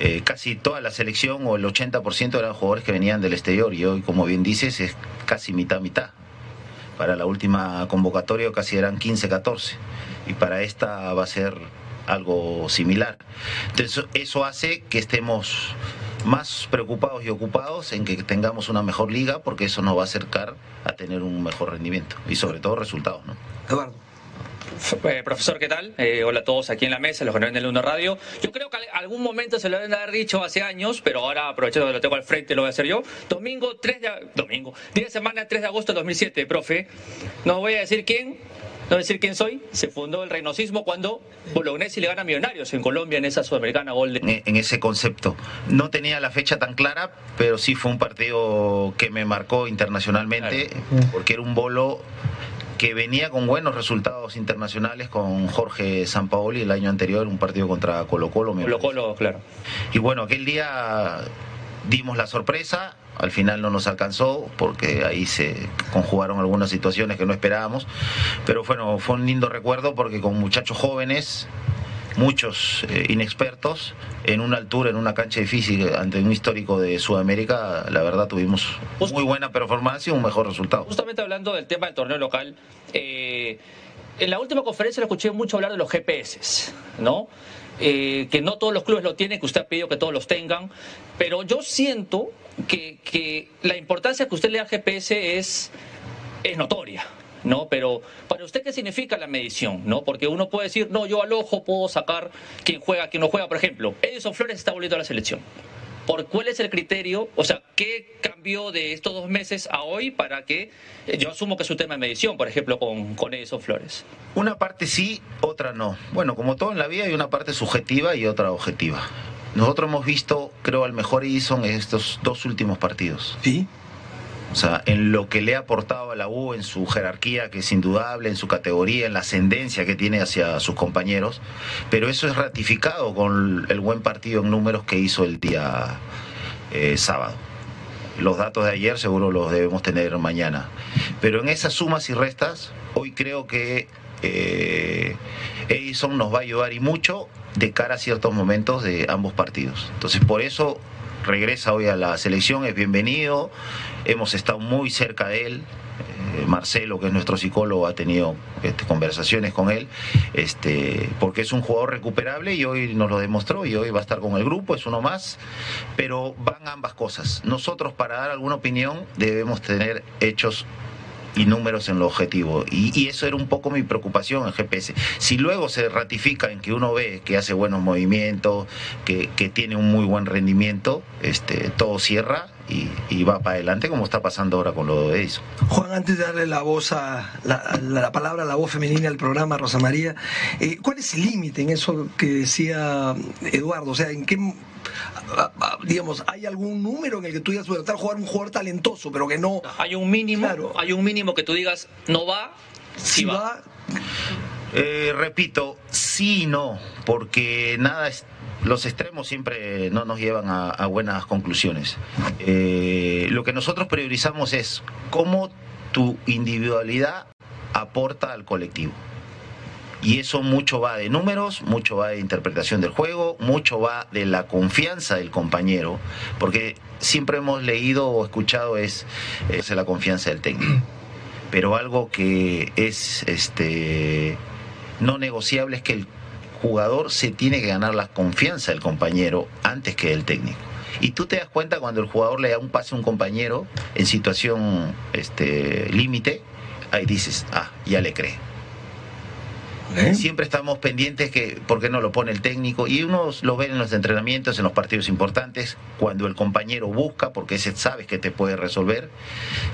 eh, casi toda la selección o el 80% eran jugadores que venían del exterior y hoy, como bien dices, es casi mitad-mitad. Para la última convocatoria casi eran 15-14 y para esta va a ser algo similar. Entonces eso hace que estemos más preocupados y ocupados en que tengamos una mejor liga porque eso nos va a acercar a tener un mejor rendimiento y sobre todo resultados. ¿no? Eduardo. Eh, profesor, ¿qué tal? Eh, hola a todos aquí en la mesa, los que no ven del Uno Radio. Yo creo que algún momento se lo deben haber dicho hace años, pero ahora aprovechando que lo tengo al frente, lo voy a hacer yo. Domingo 3 de... Domingo. Día de semana 3 de agosto de 2007, profe. No voy a decir quién, no decir quién soy. Se fundó el reinosismo cuando Bolognesi le gana a Millonarios en Colombia en esa sudamericana gol de... En, ese concepto. No tenía la fecha tan clara, pero sí fue un partido que me marcó internacionalmente, porque era un bolo que venía con buenos resultados internacionales con Jorge Sampaoli el año anterior, un partido contra Colo Colo. Colo Colo, claro. Y bueno, aquel día dimos la sorpresa, al final no nos alcanzó porque ahí se conjugaron algunas situaciones que no esperábamos, pero bueno, fue un lindo recuerdo porque con muchachos jóvenes muchos eh, inexpertos en una altura, en una cancha difícil ante un histórico de Sudamérica, la verdad tuvimos muy buena performance y un mejor resultado. Justamente hablando del tema del torneo local, eh, en la última conferencia lo escuché mucho hablar de los GPS, ¿no? Eh, que no todos los clubes lo tienen, que usted ha pedido que todos los tengan, pero yo siento que, la importancia que usted le da GPS es, es notoria. ¿no? Pero para usted, ¿qué significa la medición? ¿no? Porque uno puede decir, no, yo al ojo puedo sacar quién juega, quién no juega. Por ejemplo, Edison Flores está volviendo a la selección. ¿Por cuál es el criterio? O sea, ¿qué cambió de estos dos meses a hoy para que, eh, yo asumo que es un tema de medición, por ejemplo, con, con Edison Flores? Una parte sí, otra no. Bueno, como todo en la vida hay una parte subjetiva y otra objetiva. Nosotros hemos visto, creo, al mejor Edison en estos dos últimos partidos. ¿Sí? O sea, en lo que le ha aportado a la U, en su jerarquía, que es indudable, en su categoría, en la ascendencia que tiene hacia sus compañeros. Pero eso es ratificado con el buen partido en números que hizo el día eh, sábado. Los datos de ayer seguro los debemos tener mañana. Pero en esas sumas y restas, hoy creo que eh, Edison nos va a ayudar y mucho de cara a ciertos momentos de ambos partidos. Entonces, por eso regresa hoy a la selección, es bienvenido, hemos estado muy cerca de él. Eh, Marcelo, que es nuestro psicólogo, ha tenido este, conversaciones con él, este, porque es un jugador recuperable y hoy nos lo demostró y hoy va a estar con el grupo, es uno más, pero van ambas cosas. Nosotros para dar alguna opinión debemos tener hechos y números en lo objetivo. Y, y, eso era un poco mi preocupación en GPS. Si luego se ratifica en que uno ve que hace buenos movimientos, que, que tiene un muy buen rendimiento, este, todo cierra y, y, va para adelante como está pasando ahora con lo de Edison. Juan, antes de darle la voz a la, la palabra a la voz femenina del programa, Rosa María, eh, ¿cuál es el límite en eso que decía Eduardo? O sea, ¿en qué digamos, ¿hay algún número en el que tú digas, bueno, tal jugar un jugador talentoso, pero que no... Hay un mínimo, claro. hay un mínimo que tú digas, no va, si, si va. va. Eh, repito, sí y no, porque nada es, los extremos siempre no nos llevan a, buenas conclusiones. Eh, lo que nosotros priorizamos es cómo tu individualidad aporta al colectivo. Y eso mucho va de números, mucho va de interpretación del juego, mucho va de la confianza del compañero, porque siempre hemos leído o escuchado es, es la confianza del técnico. Pero algo que es este no negociable es que el jugador se tiene que ganar la confianza del compañero antes que del técnico. Y tú te das cuenta cuando el jugador le da un pase a un compañero en situación este, límite, ahí dices, ah, ya le cree. ¿Eh? Siempre estamos pendientes que por qué no lo pone el técnico y uno lo ve en los entrenamientos, en los partidos importantes, cuando el compañero busca, porque ese sabes que te puede resolver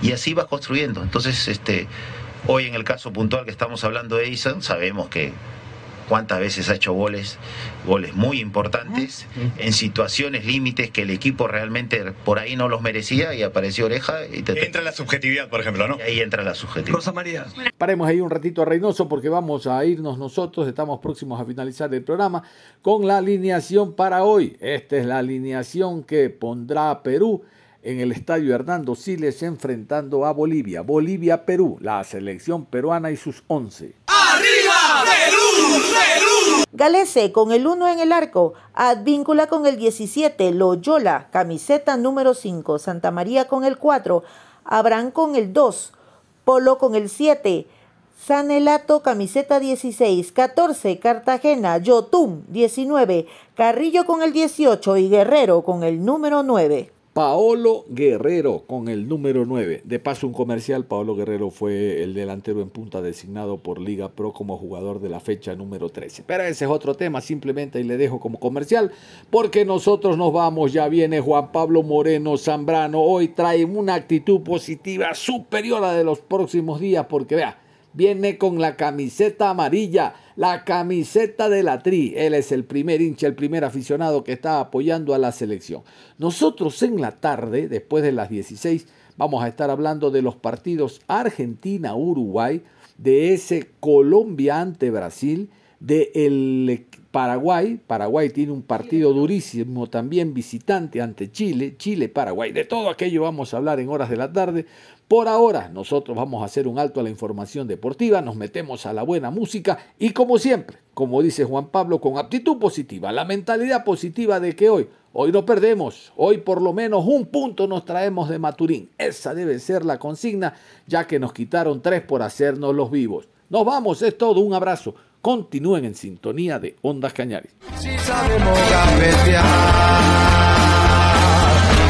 y así vas construyendo. Entonces, este, hoy en el caso puntual que estamos hablando de Edison, sabemos que cuántas veces ha hecho goles, goles muy importantes, en situaciones límites que el equipo realmente por ahí no los merecía y apareció oreja. Y te... Entra la subjetividad, por ejemplo, ¿no? Y ahí entra la subjetividad. Rosa María. Paremos ahí un ratito a Reynoso porque vamos a irnos nosotros, estamos próximos a finalizar el programa con la alineación para hoy. Esta es la alineación que pondrá Perú en el estadio Hernando Siles enfrentando a Bolivia. Bolivia-Perú, la selección peruana y sus 11. ¡Arriba Perú! Galese con el 1 en el arco, Advíncula con el 17, Loyola, camiseta número 5, Santa María con el 4, Abraham con el 2, Polo con el 7, Sanelato, camiseta 16, 14, Cartagena, Yotun, 19, Carrillo con el 18 y Guerrero con el número 9. Paolo Guerrero con el número 9. De paso, un comercial. Paolo Guerrero fue el delantero en punta designado por Liga Pro como jugador de la fecha número 13. Pero ese es otro tema. Simplemente ahí le dejo como comercial. Porque nosotros nos vamos. Ya viene Juan Pablo Moreno Zambrano. Hoy trae una actitud positiva superior a de los próximos días. Porque vea, viene con la camiseta amarilla, la camiseta de la Tri. Él es el primer hincha, el primer aficionado que está apoyando a la selección. Nosotros en la tarde, después de las 16, vamos a estar hablando de los partidos Argentina-Uruguay, de ese Colombia ante Brasil, de el Paraguay, Paraguay tiene un partido durísimo también visitante ante Chile, Chile-Paraguay, de todo aquello vamos a hablar en horas de la tarde. Por ahora, nosotros vamos a hacer un alto a la información deportiva, nos metemos a la buena música y como siempre, como dice Juan Pablo, con aptitud positiva, la mentalidad positiva de que hoy, hoy no perdemos, hoy por lo menos un punto nos traemos de Maturín. Esa debe ser la consigna, ya que nos quitaron tres por hacernos los vivos. Nos vamos, es todo, un abrazo. Continúen en sintonía de Ondas Cañares.